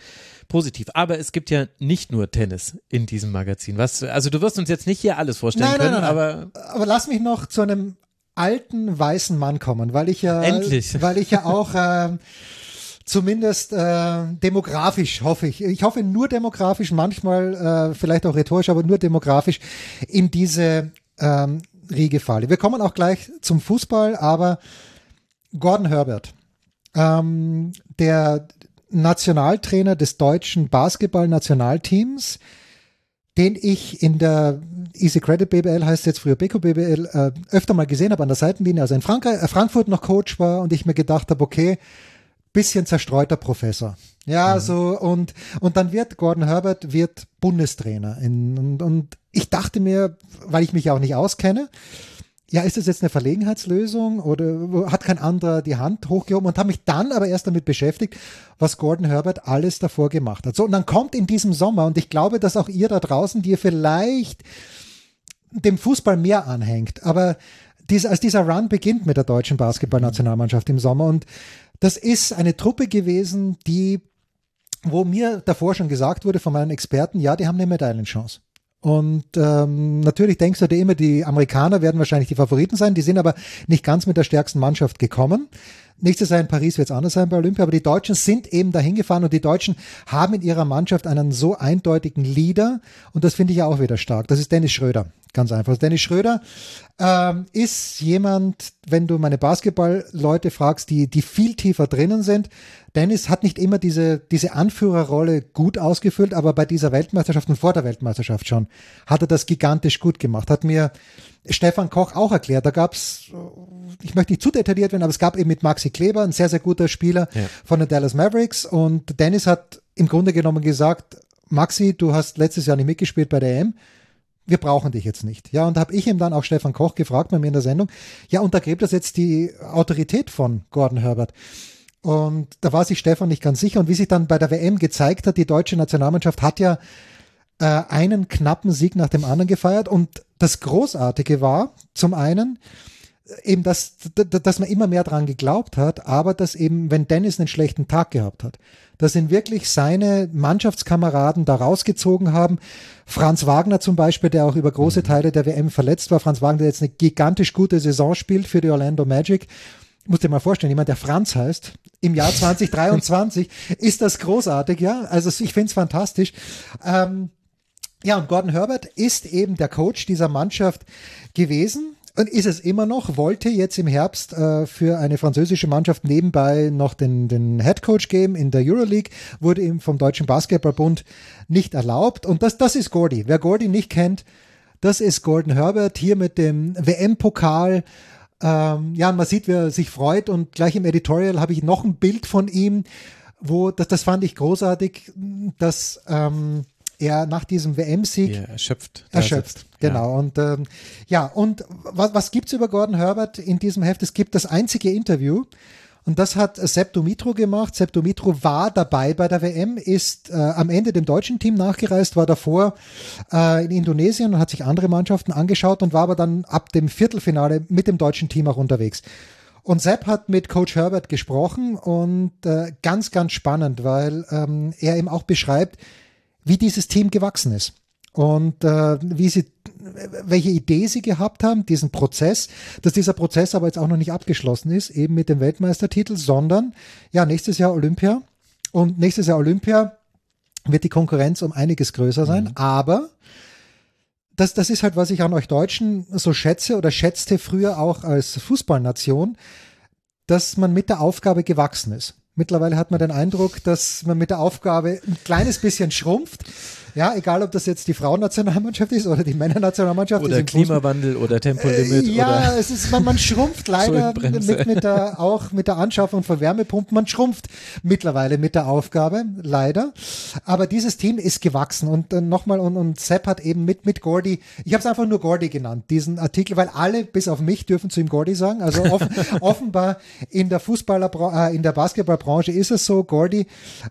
positiv. Aber es gibt ja nicht nur Tennis in diesem Magazin. Was, also du wirst uns jetzt nicht hier alles vorstellen nein, können, nein, nein, aber. Aber lass mich noch zu einem alten weißen Mann kommen, weil ich ja, Endlich. weil ich ja auch äh, zumindest äh, demografisch hoffe ich. Ich hoffe nur demografisch, manchmal äh, vielleicht auch rhetorisch, aber nur demografisch in diese ähm, Riege falle. Wir kommen auch gleich zum Fußball, aber Gordon Herbert, ähm, der Nationaltrainer des deutschen Basketball-Nationalteams, den ich in der Easy Credit BBL heißt jetzt früher Beko BBL äh, öfter mal gesehen habe an der Seitenlinie, also in Frankreich, äh, Frankfurt noch Coach war und ich mir gedacht habe, okay, bisschen zerstreuter Professor. Ja, mhm. so und und dann wird Gordon Herbert wird Bundestrainer in, und, und ich dachte mir, weil ich mich ja auch nicht auskenne, ja, ist das jetzt eine Verlegenheitslösung oder hat kein anderer die Hand hochgehoben und habe mich dann aber erst damit beschäftigt, was Gordon Herbert alles davor gemacht hat. So, und dann kommt in diesem Sommer, und ich glaube, dass auch ihr da draußen, die ihr vielleicht dem Fußball mehr anhängt, aber dies, als dieser Run beginnt mit der deutschen Basketballnationalmannschaft im Sommer und das ist eine Truppe gewesen, die, wo mir davor schon gesagt wurde von meinen Experten, ja, die haben eine Medaillenchance. Und ähm, natürlich denkst du dir immer, die Amerikaner werden wahrscheinlich die Favoriten sein, die sind aber nicht ganz mit der stärksten Mannschaft gekommen. Nächstes Jahr in Paris wird es anders sein bei Olympia, aber die Deutschen sind eben dahin gefahren und die Deutschen haben in ihrer Mannschaft einen so eindeutigen Leader und das finde ich ja auch wieder stark. Das ist Dennis Schröder, ganz einfach. Dennis Schröder ähm, ist jemand, wenn du meine Basketball-Leute fragst, die, die viel tiefer drinnen sind. Dennis hat nicht immer diese, diese Anführerrolle gut ausgefüllt, aber bei dieser Weltmeisterschaft und vor der Weltmeisterschaft schon hat er das gigantisch gut gemacht. Hat mir Stefan Koch auch erklärt. Da gab's, ich möchte nicht zu detailliert werden, aber es gab eben mit Maxi Kleber, ein sehr, sehr guter Spieler ja. von den Dallas Mavericks. Und Dennis hat im Grunde genommen gesagt, Maxi, du hast letztes Jahr nicht mitgespielt bei der EM. Wir brauchen dich jetzt nicht. Ja, und da habe ich ihm dann auch Stefan Koch gefragt bei mir in der Sendung, ja, untergräbt das jetzt die Autorität von Gordon Herbert? Und da war sich Stefan nicht ganz sicher. Und wie sich dann bei der WM gezeigt hat, die deutsche Nationalmannschaft hat ja äh, einen knappen Sieg nach dem anderen gefeiert. Und das Großartige war, zum einen, eben, dass, dass man immer mehr dran geglaubt hat, aber dass eben, wenn Dennis einen schlechten Tag gehabt hat, dass ihn wirklich seine Mannschaftskameraden da rausgezogen haben. Franz Wagner zum Beispiel, der auch über große mhm. Teile der WM verletzt war. Franz Wagner, der jetzt eine gigantisch gute Saison spielt für die Orlando Magic. Muss dir mal vorstellen, jemand, der Franz heißt, im Jahr 2023, ist das großartig, ja. Also ich finde es fantastisch. Ähm, ja, und Gordon Herbert ist eben der Coach dieser Mannschaft gewesen und ist es immer noch, wollte jetzt im Herbst äh, für eine französische Mannschaft nebenbei noch den, den Head Coach geben in der Euroleague, wurde ihm vom Deutschen Basketballbund nicht erlaubt. Und das, das ist Gordy. Wer Gordy nicht kennt, das ist Gordon Herbert hier mit dem WM-Pokal. Ähm, ja, man sieht, wie er sich freut und gleich im Editorial habe ich noch ein Bild von ihm, wo, das, das fand ich großartig, dass ähm, er nach diesem WM-Sieg ja, erschöpft. Erschöpft, genau. Ja. Und ähm, ja, und was, was gibt's über Gordon Herbert in diesem Heft? Es gibt das einzige Interview. Und das hat Sepp Dumitro gemacht. Sepp Dumitro war dabei bei der WM, ist äh, am Ende dem deutschen Team nachgereist, war davor äh, in Indonesien und hat sich andere Mannschaften angeschaut und war aber dann ab dem Viertelfinale mit dem deutschen Team auch unterwegs. Und Sepp hat mit Coach Herbert gesprochen und äh, ganz, ganz spannend, weil ähm, er eben auch beschreibt, wie dieses Team gewachsen ist und äh, wie sie, welche Idee sie gehabt haben, diesen Prozess, dass dieser Prozess aber jetzt auch noch nicht abgeschlossen ist, eben mit dem Weltmeistertitel, sondern ja, nächstes Jahr Olympia und nächstes Jahr Olympia wird die Konkurrenz um einiges größer sein, mhm. aber das, das ist halt, was ich an euch Deutschen so schätze oder schätzte früher auch als Fußballnation, dass man mit der Aufgabe gewachsen ist. Mittlerweile hat man den Eindruck, dass man mit der Aufgabe ein kleines bisschen schrumpft ja, egal ob das jetzt die Frauennationalmannschaft ist oder die Männernationalmannschaft. Oder Klimawandel oder Tempolimit. Äh, ja, oder es ist, man, man schrumpft leider mit, mit der, auch mit der Anschaffung von Wärmepumpen. Man schrumpft mittlerweile mit der Aufgabe, leider. Aber dieses Team ist gewachsen und äh, nochmal und, und Sepp hat eben mit, mit Gordy, ich habe es einfach nur Gordy genannt, diesen Artikel, weil alle bis auf mich dürfen zu ihm Gordy sagen. Also offen, offenbar in der Fußballer, äh, in der Basketballbranche ist es so, Gordy,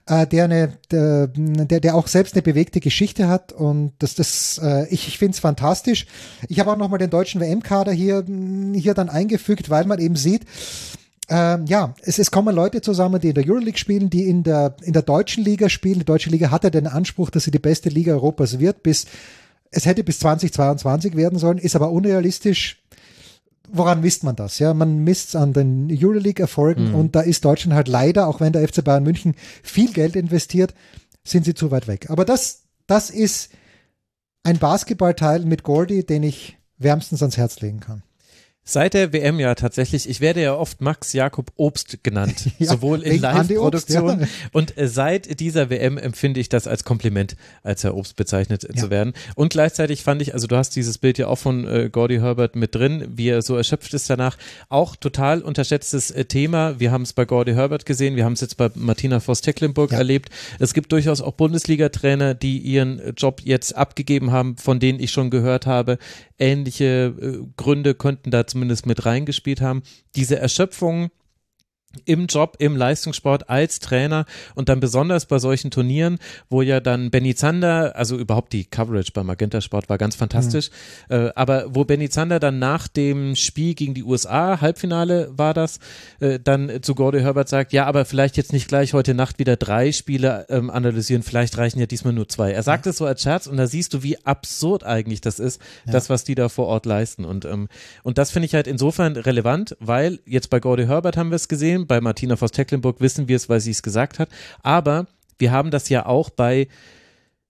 äh, der eine, der, der, der auch selbst eine bewegte Geschichte Geschichte hat und das, das, äh, ich, ich finde es fantastisch. Ich habe auch nochmal den deutschen WM-Kader hier, hier dann eingefügt, weil man eben sieht, ähm, ja, es, es kommen Leute zusammen, die in der Euroleague spielen, die in der, in der deutschen Liga spielen. Die deutsche Liga hatte den Anspruch, dass sie die beste Liga Europas wird, bis, es hätte bis 2022 werden sollen, ist aber unrealistisch. Woran misst man das? Ja, man misst es an den Euroleague-Erfolgen mhm. und da ist Deutschland halt leider, auch wenn der FC Bayern München viel Geld investiert, sind sie zu weit weg. Aber das, das ist ein Basketballteil mit Gordy, den ich wärmstens ans Herz legen kann. Seit der WM ja tatsächlich, ich werde ja oft Max Jakob Obst genannt, ja, sowohl in Live-Produktion ja. und äh, seit dieser WM empfinde ich das als Kompliment, als Herr Obst bezeichnet ja. zu werden. Und gleichzeitig fand ich, also du hast dieses Bild ja auch von äh, Gordy Herbert mit drin, wie er so erschöpft ist danach, auch total unterschätztes äh, Thema. Wir haben es bei Gordy Herbert gesehen, wir haben es jetzt bei Martina Voss-Tecklenburg erlebt. Es gibt durchaus auch Bundesliga-Trainer, die ihren Job jetzt abgegeben haben, von denen ich schon gehört habe, ähnliche äh, Gründe könnten da zumindest mit reingespielt haben. Diese Erschöpfung im Job, im Leistungssport als Trainer und dann besonders bei solchen Turnieren, wo ja dann Benny Zander, also überhaupt die Coverage beim Magenta Sport war ganz fantastisch, mhm. äh, aber wo Benny Zander dann nach dem Spiel gegen die USA, Halbfinale war das, äh, dann zu Gordy Herbert sagt, ja, aber vielleicht jetzt nicht gleich heute Nacht wieder drei Spiele ähm, analysieren, vielleicht reichen ja diesmal nur zwei. Er sagt es ja. so als Scherz und da siehst du, wie absurd eigentlich das ist, ja. das, was die da vor Ort leisten und, ähm, und das finde ich halt insofern relevant, weil jetzt bei Gordy Herbert haben wir es gesehen, bei Martina Voss-Tecklenburg wissen wir es, weil sie es gesagt hat. Aber wir haben das ja auch bei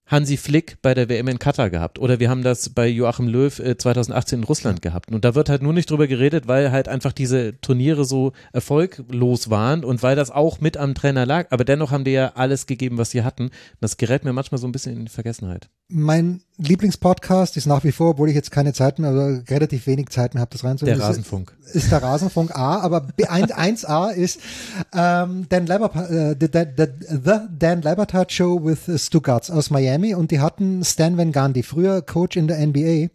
Hansi Flick bei der WM in Katar gehabt oder wir haben das bei Joachim Löw 2018 äh, in Russland gehabt. Und da wird halt nur nicht drüber geredet, weil halt einfach diese Turniere so erfolglos waren und weil das auch mit am Trainer lag. Aber dennoch haben die ja alles gegeben, was sie hatten. Das gerät mir manchmal so ein bisschen in die Vergessenheit. Mein Lieblingspodcast ist nach wie vor, obwohl ich jetzt keine Zeit mehr, also relativ wenig Zeit mehr habe, das reinzunehmen. Der Rasenfunk. Ist, ist der Rasenfunk A, aber 1, a ist ähm, Dan Lebertard, äh, the, the, the, Dan Lebertard Show with Stuttgart aus Miami und die hatten Stan Van Gundy, früher Coach in der NBA,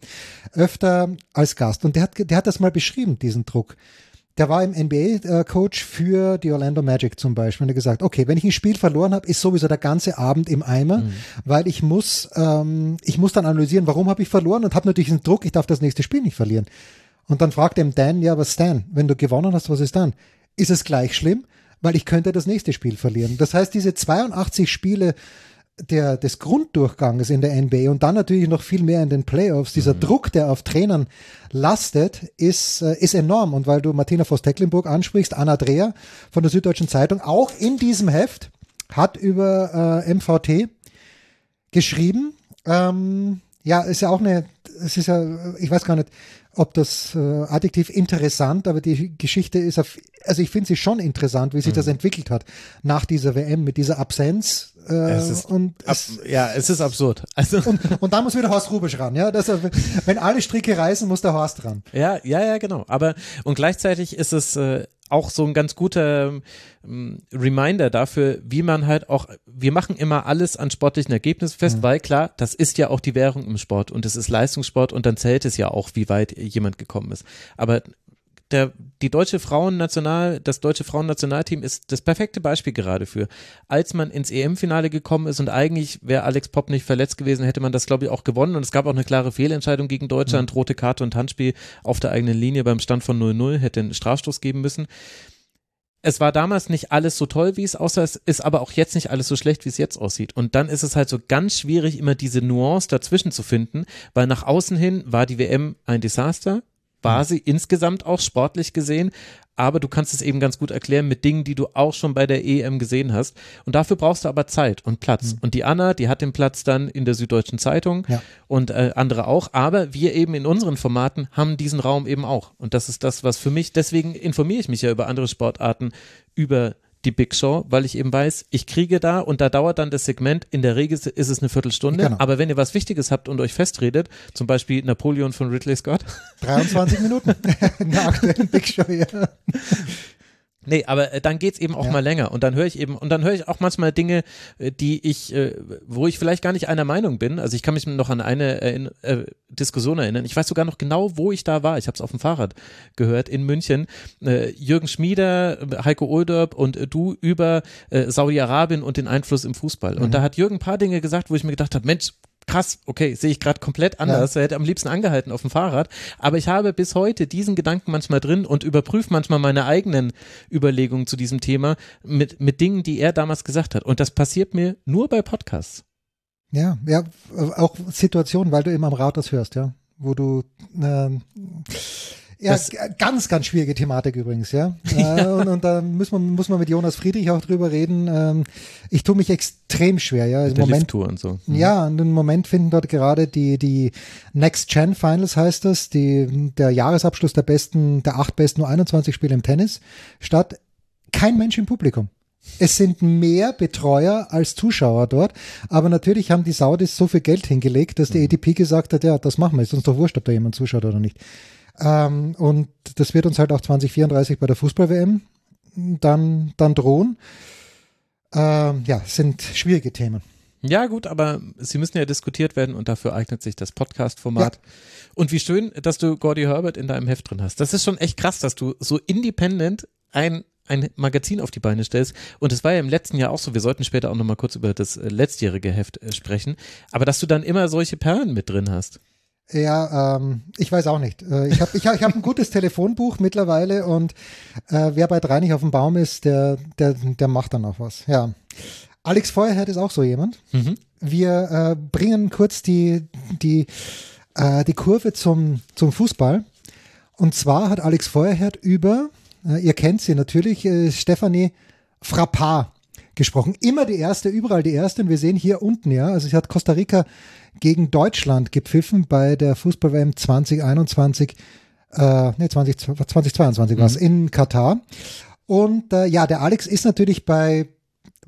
öfter als Gast und der hat, der hat das mal beschrieben, diesen Druck der war im NBA-Coach für die Orlando Magic zum Beispiel. Und er gesagt, okay, wenn ich ein Spiel verloren habe, ist sowieso der ganze Abend im Eimer, mhm. weil ich muss, ähm, ich muss dann analysieren, warum habe ich verloren und habe natürlich den Druck, ich darf das nächste Spiel nicht verlieren. Und dann fragt ihm Dan, ja, was Dan? Wenn du gewonnen hast, was ist dann? Ist es gleich schlimm? Weil ich könnte das nächste Spiel verlieren. Das heißt, diese 82 Spiele der, des Grunddurchganges in der NBA und dann natürlich noch viel mehr in den Playoffs, dieser mhm. Druck, der auf Trainern lastet, ist, äh, ist enorm. Und weil du Martina Voss-Tecklenburg ansprichst, Anna Dreher von der Süddeutschen Zeitung, auch in diesem Heft hat über äh, MVT geschrieben. Ähm, ja, ist ja auch eine, es ist ja, ich weiß gar nicht, ob das äh, Adjektiv interessant, aber die Geschichte ist auf, also ich finde sie schon interessant, wie sich mhm. das entwickelt hat nach dieser WM mit dieser Absenz. Äh, es und es, ja, es ist absurd. Also und, und da muss wieder Horst Rubisch ran, ja. Das, wenn alle Stricke reißen, muss der Horst ran. Ja, ja, ja, genau. Aber und gleichzeitig ist es äh, auch so ein ganz guter ähm, Reminder dafür, wie man halt auch, wir machen immer alles an sportlichen Ergebnissen fest, mhm. weil klar, das ist ja auch die Währung im Sport und es ist Leistungssport und dann zählt es ja auch, wie weit jemand gekommen ist. Aber der, die deutsche Frauennational, das deutsche Frauennationalteam ist das perfekte Beispiel gerade für. Als man ins EM-Finale gekommen ist und eigentlich wäre Alex Popp nicht verletzt gewesen, hätte man das glaube ich auch gewonnen und es gab auch eine klare Fehlentscheidung gegen Deutschland, mhm. rote Karte und Handspiel auf der eigenen Linie beim Stand von 0-0, hätte einen Strafstoß geben müssen. Es war damals nicht alles so toll, wie es aussah, es ist aber auch jetzt nicht alles so schlecht, wie es jetzt aussieht. Und dann ist es halt so ganz schwierig, immer diese Nuance dazwischen zu finden, weil nach außen hin war die WM ein Desaster, war sie insgesamt auch sportlich gesehen, aber du kannst es eben ganz gut erklären mit Dingen, die du auch schon bei der EM gesehen hast. Und dafür brauchst du aber Zeit und Platz. Mhm. Und die Anna, die hat den Platz dann in der Süddeutschen Zeitung ja. und äh, andere auch. Aber wir eben in unseren Formaten haben diesen Raum eben auch. Und das ist das, was für mich, deswegen informiere ich mich ja über andere Sportarten, über die Big Show, weil ich eben weiß, ich kriege da und da dauert dann das Segment, in der Regel ist es eine Viertelstunde, genau. aber wenn ihr was Wichtiges habt und euch festredet, zum Beispiel Napoleon von Ridley Scott. 23 Minuten in der Big Show, ja. Nee, aber äh, dann geht's eben auch ja. mal länger und dann höre ich eben und dann höre ich auch manchmal Dinge, äh, die ich, äh, wo ich vielleicht gar nicht einer Meinung bin. Also ich kann mich noch an eine äh, äh, Diskussion erinnern. Ich weiß sogar noch genau, wo ich da war. Ich habe es auf dem Fahrrad gehört in München. Äh, Jürgen Schmieder, Heiko Olderb und du über Saudi-Arabien und den Einfluss im Fußball. Mhm. Und da hat Jürgen ein paar Dinge gesagt, wo ich mir gedacht habe, Mensch, krass, okay, sehe ich gerade komplett anders. Ja. Er hätte am liebsten angehalten auf dem Fahrrad. Aber ich habe bis heute diesen Gedanken manchmal drin und überprüfe manchmal meine eigenen Überlegungen zu diesem Thema mit, mit Dingen, die er damals gesagt hat. Und das passiert mir nur bei Podcasts. Ja, ja, auch Situationen, weil du immer am Rathaus hörst, ja, wo du äh, ja, das, ganz, ganz schwierige Thematik übrigens, ja. ja. Äh, und, und da muss man, muss man mit Jonas Friedrich auch drüber reden. Ähm, ich tue mich extrem schwer, ja. Im Moment, und so. Mhm. Ja, und im Moment finden dort gerade die, die Next Gen Finals heißt das, die, der Jahresabschluss der besten, der acht besten nur 21 Spiele im Tennis statt. Kein Mensch im Publikum. Es sind mehr Betreuer als Zuschauer dort, aber natürlich haben die Saudis so viel Geld hingelegt, dass die ATP mhm. gesagt hat, ja, das machen wir, ist uns doch wurscht, ob da jemand zuschaut oder nicht. Ähm, und das wird uns halt auch 2034 bei der Fußball-WM dann, dann drohen. Ähm, ja, sind schwierige Themen. Ja, gut, aber sie müssen ja diskutiert werden und dafür eignet sich das Podcast-Format. Ja. Und wie schön, dass du Gordy Herbert in deinem Heft drin hast. Das ist schon echt krass, dass du so independent ein ein Magazin auf die Beine stellst. Und es war ja im letzten Jahr auch so, wir sollten später auch nochmal kurz über das äh, letztjährige Heft äh, sprechen, aber dass du dann immer solche Perlen mit drin hast. Ja, ähm, ich weiß auch nicht. Äh, ich habe ich hab, ich hab ein gutes Telefonbuch mittlerweile und äh, wer bei drei nicht auf dem Baum ist, der, der, der macht dann auch was. Ja. Alex Feuerherd ist auch so jemand. Mhm. Wir äh, bringen kurz die, die, äh, die Kurve zum, zum Fußball. Und zwar hat Alex Feuerherd über, äh, ihr kennt sie natürlich, äh, Stefanie Frappard gesprochen. Immer die erste, überall die erste. Und wir sehen hier unten, ja, also sie hat Costa Rica gegen Deutschland gepfiffen bei der Fußball-WM 2021, äh, nee, 20, 2022 mhm. war es, in Katar. Und äh, ja, der Alex ist natürlich bei,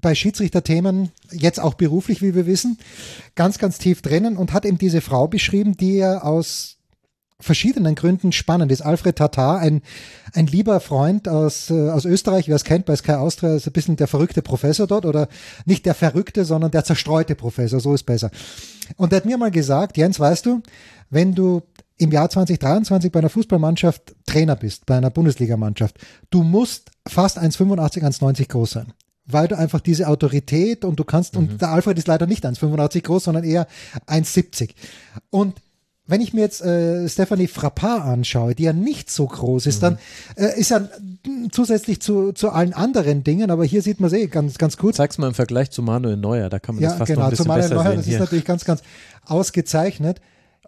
bei Schiedsrichterthemen, jetzt auch beruflich, wie wir wissen, ganz, ganz tief drinnen und hat eben diese Frau beschrieben, die er aus verschiedenen Gründen spannend ist. Alfred Tatar, ein, ein lieber Freund aus, äh, aus Österreich, wer es kennt bei Sky Austria, ist ein bisschen der verrückte Professor dort oder nicht der verrückte, sondern der zerstreute Professor, so ist besser. Und er hat mir mal gesagt, Jens, weißt du, wenn du im Jahr 2023 bei einer Fußballmannschaft Trainer bist, bei einer Bundesligamannschaft, du musst fast 1,85, 1,90 groß sein. Weil du einfach diese Autorität und du kannst, mhm. und der Alfred ist leider nicht 1,85 groß, sondern eher 1,70. Und wenn ich mir jetzt äh, Stephanie Frappard anschaue, die ja nicht so groß ist, mhm. dann äh, ist ja zusätzlich zu, zu allen anderen Dingen, aber hier sieht man es eh ganz, ganz gut. Sag's mal im Vergleich zu Manuel Neuer, da kann man ja, das fast genau, noch ein bisschen zu Manuel besser Neuer, sehen. Das hier. ist natürlich ganz, ganz ausgezeichnet.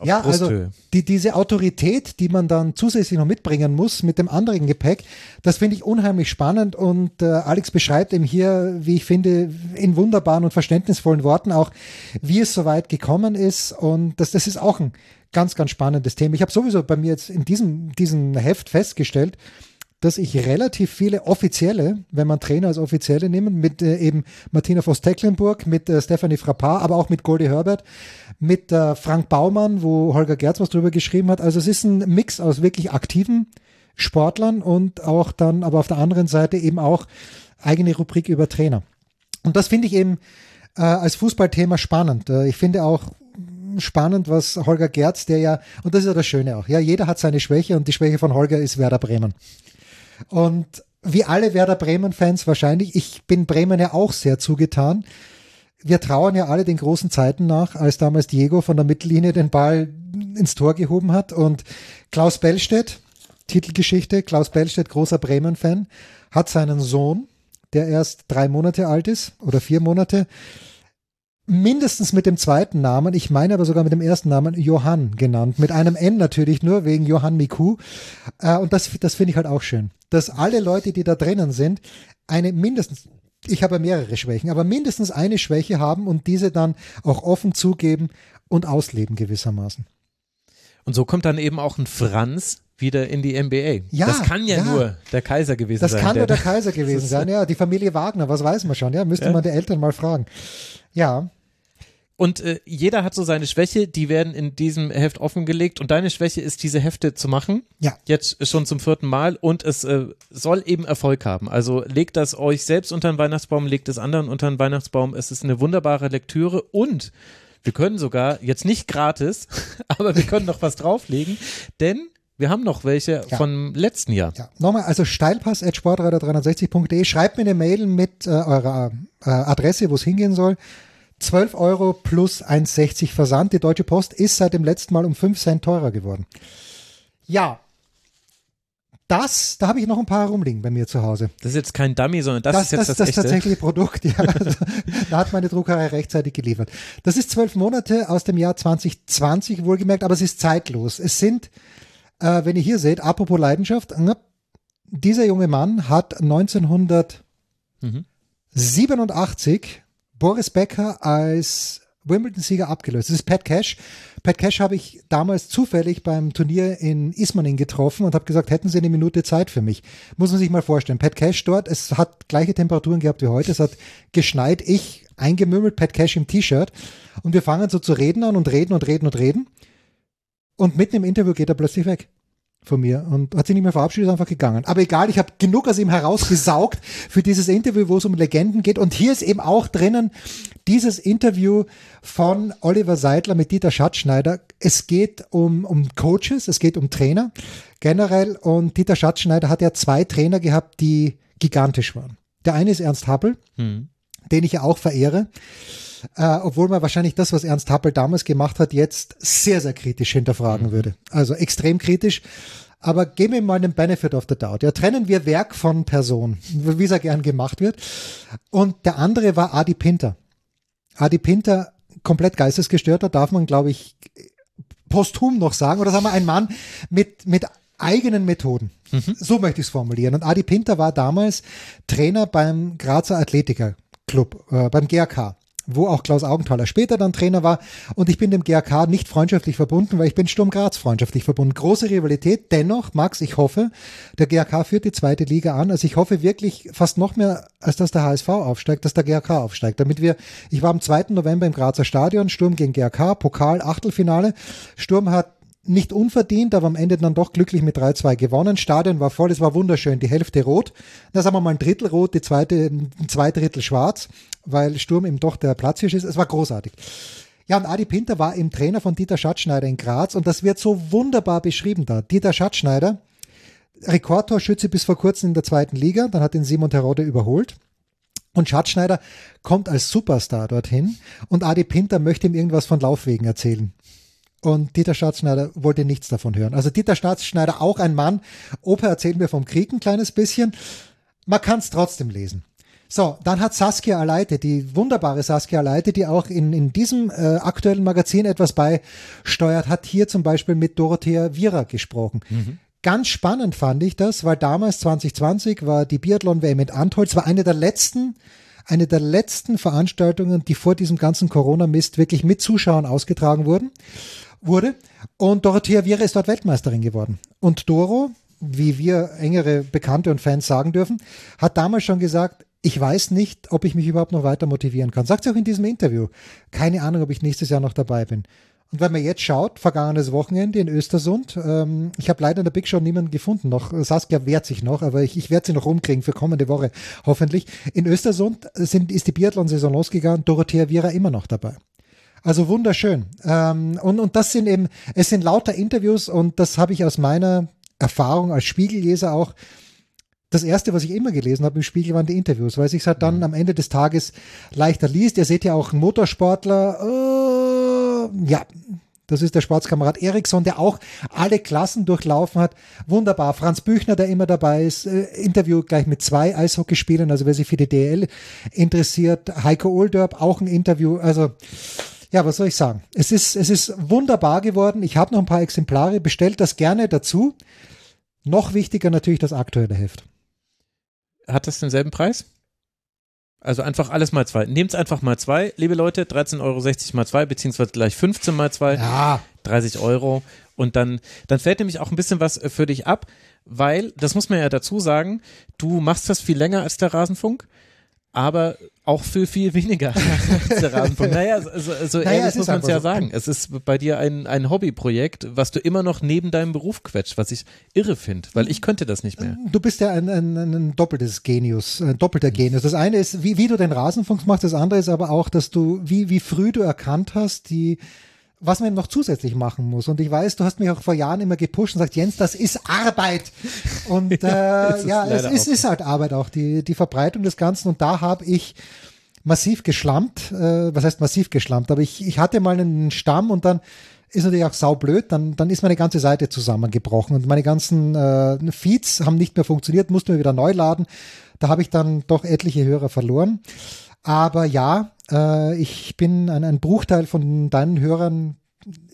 ja, also die, diese Autorität, die man dann zusätzlich noch mitbringen muss mit dem anderen Gepäck, das finde ich unheimlich spannend und äh, Alex beschreibt eben hier, wie ich finde, in wunderbaren und verständnisvollen Worten auch, wie es so weit gekommen ist und das, das ist auch ein ganz, ganz spannendes Thema. Ich habe sowieso bei mir jetzt in diesem, diesem Heft festgestellt, dass ich relativ viele offizielle, wenn man Trainer als offizielle nehmen, mit äh, eben Martina Voss-Tecklenburg, mit äh, Stephanie Frappard, aber auch mit Goldie Herbert, mit äh, Frank Baumann, wo Holger Gerz was drüber geschrieben hat. Also es ist ein Mix aus wirklich aktiven Sportlern und auch dann, aber auf der anderen Seite eben auch eigene Rubrik über Trainer. Und das finde ich eben äh, als Fußballthema spannend. Äh, ich finde auch spannend, was Holger Gerz, der ja, und das ist ja das Schöne auch, ja, jeder hat seine Schwäche und die Schwäche von Holger ist Werder Bremen. Und wie alle Werder Bremen-Fans wahrscheinlich, ich bin Bremen ja auch sehr zugetan. Wir trauern ja alle den großen Zeiten nach, als damals Diego von der Mittellinie den Ball ins Tor gehoben hat und Klaus Bellstedt, Titelgeschichte, Klaus Bellstedt, großer Bremen-Fan, hat seinen Sohn, der erst drei Monate alt ist oder vier Monate, mindestens mit dem zweiten Namen, ich meine aber sogar mit dem ersten Namen Johann genannt, mit einem N natürlich nur wegen Johann Miku. Äh, und das, das finde ich halt auch schön, dass alle Leute, die da drinnen sind, eine mindestens, ich habe mehrere Schwächen, aber mindestens eine Schwäche haben und diese dann auch offen zugeben und ausleben gewissermaßen. Und so kommt dann eben auch ein Franz wieder in die NBA. Ja, das kann ja, ja. nur der Kaiser gewesen das sein. Das kann nur der Kaiser gewesen sein, ja. Die Familie Wagner, was weiß man schon, ja. Müsste ja. man die Eltern mal fragen. Ja. Und äh, jeder hat so seine Schwäche, die werden in diesem Heft offengelegt und deine Schwäche ist, diese Hefte zu machen. Ja. Jetzt schon zum vierten Mal und es äh, soll eben Erfolg haben. Also legt das euch selbst unter den Weihnachtsbaum, legt es anderen unter den Weihnachtsbaum. Es ist eine wunderbare Lektüre und wir können sogar, jetzt nicht gratis, aber wir können noch was drauflegen, denn wir haben noch welche ja. vom letzten Jahr. Ja. Nochmal, also steilpass.sportradar360.de. Schreibt mir eine Mail mit äh, eurer äh, Adresse, wo es hingehen soll. 12 Euro plus 1,60 Versand. Die Deutsche Post ist seit dem letzten Mal um 5 Cent teurer geworden. Ja. Das, da habe ich noch ein paar rumliegen bei mir zu Hause. Das ist jetzt kein Dummy, sondern das, das ist jetzt das, das, das echte. tatsächliche Produkt. Ja, also, da hat meine Druckerei rechtzeitig geliefert. Das ist zwölf Monate aus dem Jahr 2020 wohlgemerkt, aber es ist zeitlos. Es sind äh, wenn ihr hier seht, apropos Leidenschaft, ne, dieser junge Mann hat 1987 mhm. Boris Becker als Wimbledon-Sieger abgelöst. Das ist Pat Cash. Pat Cash habe ich damals zufällig beim Turnier in Ismaning getroffen und habe gesagt, hätten Sie eine Minute Zeit für mich. Muss man sich mal vorstellen. Pat Cash dort, es hat gleiche Temperaturen gehabt wie heute, es hat geschneit, ich eingemümmelt, Pat Cash im T-Shirt und wir fangen so zu reden an und reden und reden und reden. Und mitten im Interview geht er plötzlich weg von mir und hat sich nicht mehr verabschiedet, ist einfach gegangen. Aber egal, ich habe genug aus ihm herausgesaugt für dieses Interview, wo es um Legenden geht. Und hier ist eben auch drinnen dieses Interview von Oliver Seidler mit Dieter Schatzschneider. Es geht um, um Coaches, es geht um Trainer generell. Und Dieter Schatzschneider hat ja zwei Trainer gehabt, die gigantisch waren. Der eine ist Ernst Happel, hm. den ich ja auch verehre äh, obwohl man wahrscheinlich das, was Ernst Happel damals gemacht hat, jetzt sehr, sehr kritisch hinterfragen mhm. würde. Also extrem kritisch. Aber geben wir mal den Benefit of the doubt. Ja, trennen wir Werk von Person, wie es ja gern gemacht wird. Und der andere war Adi Pinter. Adi Pinter, komplett geistesgestörter, darf man, glaube ich, posthum noch sagen. Oder sagen wir, ein Mann mit, mit eigenen Methoden. Mhm. So möchte ich es formulieren. Und Adi Pinter war damals Trainer beim Grazer Athletiker Club, äh, beim GRK wo auch Klaus Augenthaler später dann Trainer war. Und ich bin dem GRK nicht freundschaftlich verbunden, weil ich bin Sturm Graz freundschaftlich verbunden. Große Rivalität. Dennoch, Max, ich hoffe, der GRK führt die zweite Liga an. Also ich hoffe wirklich fast noch mehr, als dass der HSV aufsteigt, dass der GRK aufsteigt. Damit wir, ich war am 2. November im Grazer Stadion, Sturm gegen GRK, Pokal, Achtelfinale. Sturm hat nicht unverdient, aber am Ende dann doch glücklich mit 3-2 gewonnen. Stadion war voll, es war wunderschön. Die Hälfte rot, da sagen wir mal ein Drittel rot, die zweite, zwei Drittel schwarz, weil Sturm eben doch der Platzhirsch ist. Es war großartig. Ja, und Adi Pinter war im Trainer von Dieter Schatzschneider in Graz und das wird so wunderbar beschrieben da. Dieter Schatzschneider, Rekordtorschütze bis vor kurzem in der zweiten Liga, dann hat ihn Simon Terodde überholt. Und Schatzschneider kommt als Superstar dorthin und Adi Pinter möchte ihm irgendwas von Laufwegen erzählen. Und Dieter Staatsschneider wollte nichts davon hören. Also Dieter Staatsschneider, auch ein Mann. Opa erzählt mir vom Krieg ein kleines bisschen. Man kann es trotzdem lesen. So, dann hat Saskia Aleite, die wunderbare Saskia Aleite, die auch in, in diesem äh, aktuellen Magazin etwas beisteuert, hat hier zum Beispiel mit Dorothea Viera gesprochen. Mhm. Ganz spannend fand ich das, weil damals 2020 war die Biathlon-WM in Antholz, war eine der letzten eine der letzten Veranstaltungen, die vor diesem ganzen Corona-Mist wirklich mit Zuschauern ausgetragen wurden wurde. Und Dorothea Viera ist dort Weltmeisterin geworden. Und Doro, wie wir engere Bekannte und Fans sagen dürfen, hat damals schon gesagt, ich weiß nicht, ob ich mich überhaupt noch weiter motivieren kann. Sagt sie auch in diesem Interview. Keine Ahnung, ob ich nächstes Jahr noch dabei bin. Und wenn man jetzt schaut, vergangenes Wochenende in Östersund, ähm, ich habe leider in der Big Show niemanden gefunden noch. Saskia wehrt sich noch, aber ich, ich werde sie noch rumkriegen für kommende Woche, hoffentlich. In Östersund sind, ist die Biathlon-Saison losgegangen, Dorothea Viera immer noch dabei. Also wunderschön. Ähm, und, und das sind eben, es sind lauter Interviews und das habe ich aus meiner Erfahrung als Spiegelleser auch. Das erste, was ich immer gelesen habe im Spiegel, waren die Interviews, weil sich halt dann mhm. am Ende des Tages leichter liest. Ihr seht ja auch einen Motorsportler, äh, ja, das ist der Sportskamerad Eriksson, der auch alle Klassen durchlaufen hat. Wunderbar. Franz Büchner, der immer dabei ist. Äh, Interview gleich mit zwei Eishockeyspielern, also wer sich für die DL interessiert. Heiko Oldorp, auch ein Interview. Also ja, was soll ich sagen? Es ist, es ist wunderbar geworden. Ich habe noch ein paar Exemplare, bestellt das gerne dazu. Noch wichtiger natürlich das aktuelle Heft. Hat das denselben Preis? Also einfach alles mal zwei. Nehmt es einfach mal zwei, liebe Leute, 13,60 Euro mal zwei, beziehungsweise gleich 15 mal zwei, ja. 30 Euro. Und dann, dann fällt nämlich auch ein bisschen was für dich ab, weil, das muss man ja dazu sagen, du machst das viel länger als der Rasenfunk aber auch für viel weniger. Naja, so, so naja, ehrlich muss man es ja so. sagen. Es ist bei dir ein, ein Hobbyprojekt, was du immer noch neben deinem Beruf quetscht, was ich irre finde, weil ich könnte das nicht mehr. Du bist ja ein, ein, ein doppeltes Genius, ein doppelter Genius. Das eine ist, wie, wie du den Rasenfunk machst, das andere ist aber auch, dass du, wie, wie früh du erkannt hast, die was man eben noch zusätzlich machen muss. Und ich weiß, du hast mich auch vor Jahren immer gepusht und sagt, Jens, das ist Arbeit. Und äh, ja, ja es ist, ist, halt Arbeit auch, die, die Verbreitung des Ganzen. Und da habe ich massiv geschlampt. Äh, was heißt massiv geschlampt? Aber ich, ich hatte mal einen Stamm und dann ist natürlich auch saublöd, dann, dann ist meine ganze Seite zusammengebrochen und meine ganzen äh, Feeds haben nicht mehr funktioniert, musste mir wieder neu laden. Da habe ich dann doch etliche Hörer verloren. Aber ja, äh, ich bin ein, ein Bruchteil von deinen Hörern.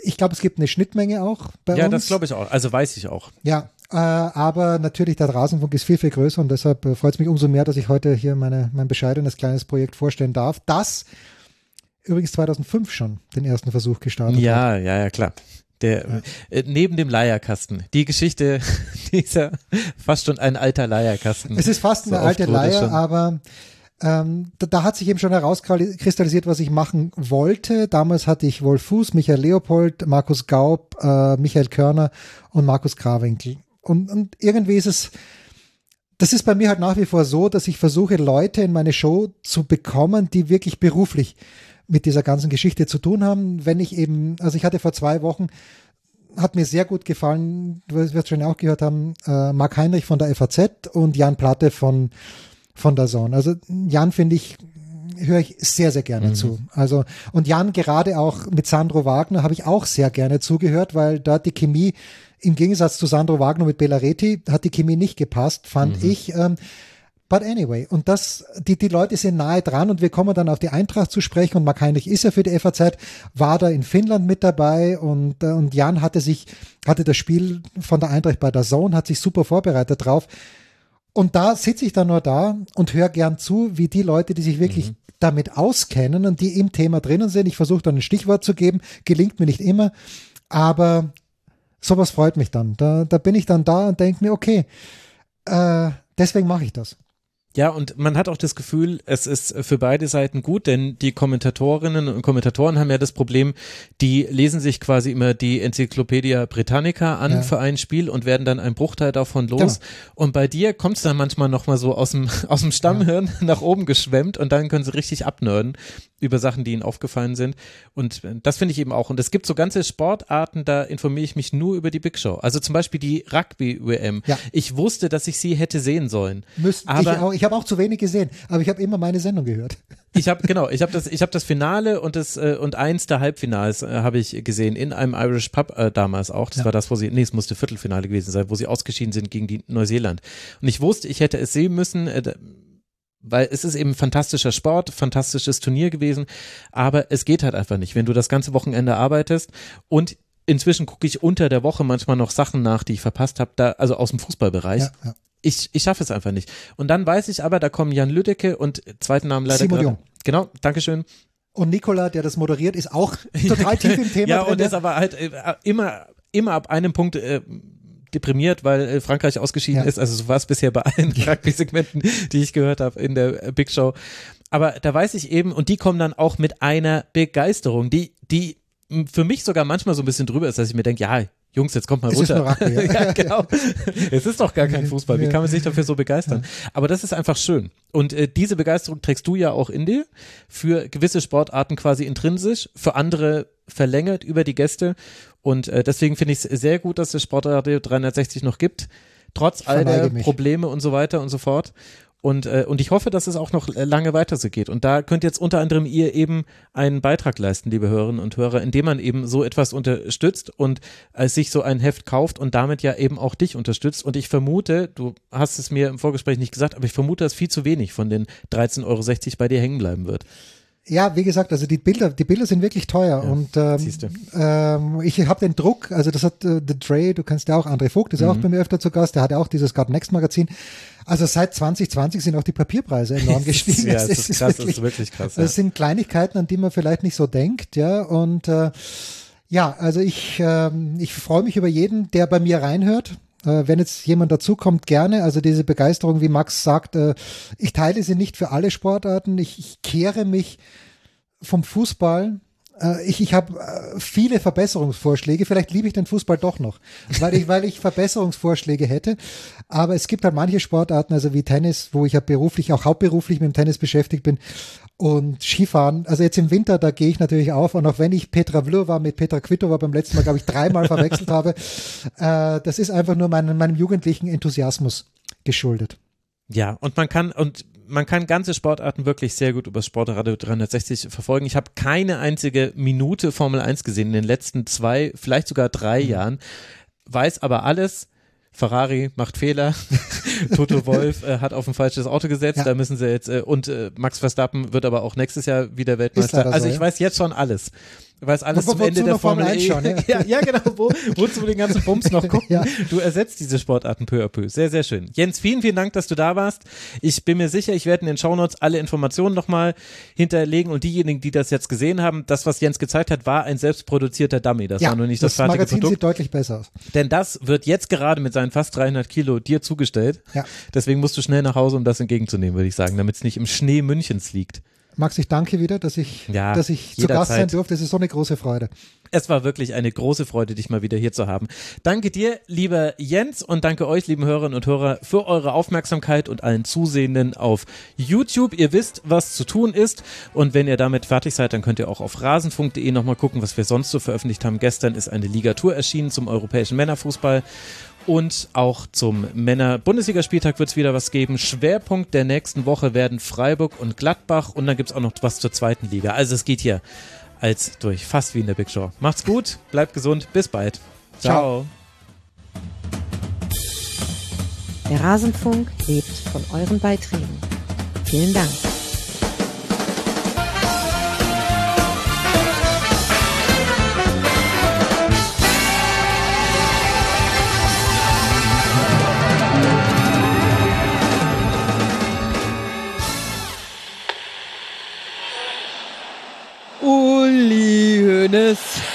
Ich glaube, es gibt eine Schnittmenge auch bei ja, uns. Ja, das glaube ich auch. Also weiß ich auch. Ja, äh, aber natürlich der Rasenfunk ist viel, viel größer und deshalb äh, freut es mich umso mehr, dass ich heute hier meine, mein bescheidenes kleines Projekt vorstellen darf. Das übrigens 2005 schon den ersten Versuch gestartet ja, hat. Ja, ja, ja, klar. Der, ja. Äh, neben dem Leierkasten. Die Geschichte dieser fast schon ein alter Leierkasten. Es ist fast eine so alte Leier, aber ähm, da, da, hat sich eben schon herauskristallisiert, was ich machen wollte. Damals hatte ich Wolf Fuß, Michael Leopold, Markus Gaub, äh, Michael Körner und Markus Krawinkel. Und, und irgendwie ist es, das ist bei mir halt nach wie vor so, dass ich versuche, Leute in meine Show zu bekommen, die wirklich beruflich mit dieser ganzen Geschichte zu tun haben. Wenn ich eben, also ich hatte vor zwei Wochen, hat mir sehr gut gefallen, du wirst schon auch gehört haben, äh, Marc Heinrich von der FAZ und Jan Platte von von der Zone. Also Jan finde ich höre ich sehr, sehr gerne mhm. zu. Also, und Jan, gerade auch mit Sandro Wagner habe ich auch sehr gerne zugehört, weil dort die Chemie, im Gegensatz zu Sandro Wagner mit Bellaretti, hat die Chemie nicht gepasst, fand mhm. ich. Ähm, But anyway, und das, die, die Leute sind nahe dran und wir kommen dann auf die Eintracht zu sprechen und Mark Heinrich ist ja für die FAZ, war da in Finnland mit dabei und, äh, und Jan hatte sich, hatte das Spiel von der Eintracht bei der Zone, hat sich super vorbereitet drauf. Und da sitze ich dann nur da und höre gern zu, wie die Leute, die sich wirklich mhm. damit auskennen und die im Thema drinnen sind. Ich versuche dann ein Stichwort zu geben, gelingt mir nicht immer, aber sowas freut mich dann. Da, da bin ich dann da und denke mir, okay, äh, deswegen mache ich das. Ja, und man hat auch das Gefühl, es ist für beide Seiten gut, denn die Kommentatorinnen und Kommentatoren haben ja das Problem, die lesen sich quasi immer die Enzyklopädie Britannica an Ja. für ein Spiel und werden dann einen Bruchteil davon los. Genau. Und bei dir kommt es dann manchmal nochmal so aus dem, aus dem Stammhirn nach oben geschwemmt und dann können sie richtig abnörden über Sachen, die ihnen aufgefallen sind. Und das finde ich eben auch. Und es gibt so ganze Sportarten, da informiere ich mich nur über die Big Show. Also zum Beispiel die Rugby-WM. Ja. Ich wusste, dass ich sie hätte sehen sollen. Müssten, Aber- ich auch, ich habe auch zu wenig gesehen, aber ich habe immer meine Sendung gehört. Ich habe genau, ich habe das, ich habe das Finale und das äh, und eins der Halbfinals äh, habe ich gesehen in einem Irish Pub äh, damals auch. Das Ja. war das, wo sie, nee, es musste Viertelfinale gewesen sein, wo sie ausgeschieden sind gegen die Neuseeland. Und ich wusste, ich hätte es sehen müssen. Äh, weil es ist eben fantastischer Sport, fantastisches Turnier gewesen, aber es geht halt einfach nicht, wenn du das ganze Wochenende arbeitest und inzwischen gucke ich unter der Woche manchmal noch Sachen nach, die ich verpasst habe, da also aus dem Fußballbereich. Ja, ja. Ich, ich schaffe es einfach nicht. Und dann weiß ich aber, da kommen Jan Lüdecke und zweiten Namen leider Simon Jung. Genau, Dankeschön. Und Nikola, der das moderiert, ist auch total tief im Thema ja, drin. und ist aber halt äh, immer, immer ab einem Punkt äh, deprimiert, weil äh, Frankreich ausgeschieden Ja. ist. Also so war es bisher bei allen Rugby-Segmenten, die ich gehört habe in der äh, Big Show. Aber da weiß ich eben, und die kommen dann auch mit einer Begeisterung, die, die für mich sogar manchmal so ein bisschen drüber ist, dass ich mir denke, ja, Jungs, jetzt kommt mal Es ist runter. nur Rugby, ja. ja, genau. Es ist doch gar kein Fußball. Wie kann man sich dafür so begeistern? Aber das ist einfach schön. Und äh, diese Begeisterung trägst du ja auch in dir. Für gewisse Sportarten quasi intrinsisch, für andere verlängert über die Gäste. Und äh, deswegen finde ich es sehr gut, dass es Sportradio 360 noch gibt. Trotz all der mich. Probleme und so weiter und so fort. Und, äh, und ich hoffe, dass es auch noch lange weiter so geht. Und da könnt jetzt unter anderem ihr eben einen Beitrag leisten, liebe Hörerinnen und Hörer, indem man eben so etwas unterstützt und äh, sich so ein Heft kauft und damit ja eben auch dich unterstützt. Und ich vermute, du hast es mir im Vorgespräch nicht gesagt, aber ich vermute, dass viel zu wenig von den 13,60 Euro bei dir hängen bleiben wird. Ja, wie gesagt, also die Bilder, die Bilder sind wirklich teuer und ähm, ähm, ich habe den Druck, also das hat äh, The Dre, du kennst ja auch André Vogt, ist ja auch Mhm. bei mir öfter zu Gast, der hat ja auch dieses God Next Magazin. Also seit 2020 sind auch die Papierpreise enorm gestiegen. ja, Das es ist krass, es ist wirklich krass. Ja. Das sind Kleinigkeiten, an die man vielleicht nicht so denkt, ja. Und äh, ja, also ich, ähm, ich freue mich über jeden, der bei mir reinhört. Äh, wenn jetzt jemand dazukommt, gerne. Also diese Begeisterung, wie Max sagt, äh, ich teile sie nicht für alle Sportarten. Ich, ich kehre mich vom Fußball. Äh, ich ich habe viele Verbesserungsvorschläge. Vielleicht liebe ich den Fußball doch noch, weil ich, weil ich Verbesserungsvorschläge hätte. Aber es gibt halt manche Sportarten, also wie Tennis, wo ich ja beruflich, auch hauptberuflich mit dem Tennis beschäftigt bin. Und Skifahren, also jetzt im Winter, da gehe ich natürlich auf. Und auch wenn ich Petra Vlhova mit Petra Kvitova beim letzten Mal, glaube ich, dreimal verwechselt habe, äh, das ist einfach nur meinem, meinem jugendlichen Enthusiasmus geschuldet. Ja, und man kann, und man kann ganze Sportarten wirklich sehr gut über Sportradio 360 verfolgen. Ich habe keine einzige Minute Formel 1 gesehen in den letzten zwei, vielleicht sogar drei Jahren, weiß aber alles. Ferrari macht Fehler. Toto Wolf äh, hat auf ein falsches Auto gesetzt. Ja. Da müssen sie jetzt äh, und äh, Max Verstappen wird aber auch nächstes Jahr wieder Weltmeister. Also so, ich ja. weiß jetzt schon alles. Weiß alles Wo- zum wozu Ende der Formel Formel 1 E. schauen, ja? ja, ja, genau. Wo, wozu den ganzen Bums noch gucken? Ja. Du ersetzt diese Sportarten peu à peu. Sehr, sehr schön. Jens, vielen, vielen Dank, dass du da warst. Ich bin mir sicher, ich werde in den Shownotes alle Informationen nochmal hinterlegen und diejenigen, die das jetzt gesehen haben, das, was Jens gezeigt hat, war ein selbstproduzierter Dummy. Das war nur nicht das, das fertige Magazin Produkt. sieht deutlich besser aus. Denn das wird jetzt gerade mit seinen fast 300 Kilo dir zugestellt. Ja. Deswegen musst du schnell nach Hause, um das entgegenzunehmen, würde ich sagen, damit es nicht im Schnee Münchens liegt. Max, ich danke wieder, dass ich, Ja, dass ich zu Gast sein durfte. Es ist so eine große Freude. Es war wirklich eine große Freude, dich mal wieder hier zu haben. Danke dir, lieber Jens, und danke euch, lieben Hörerinnen und Hörer, für eure Aufmerksamkeit und allen Zusehenden auf YouTube. Ihr wisst, was zu tun ist. Und wenn ihr damit fertig seid, dann könnt ihr auch auf rasenfunk.de nochmal gucken, was wir sonst so veröffentlicht haben. Gestern ist eine Ligatur erschienen zum europäischen Männerfußball. Und auch zum Männer-Bundesligaspieltag wird es wieder was geben. Schwerpunkt der nächsten Woche werden Freiburg und Gladbach. Und dann gibt es auch noch was zur zweiten Liga. Also es geht hier als durch, fast wie in der Big Show. Macht's gut, bleibt gesund, bis bald. Ciao. Der Rasenfunk lebt von euren Beiträgen. Vielen Dank. Tschüss.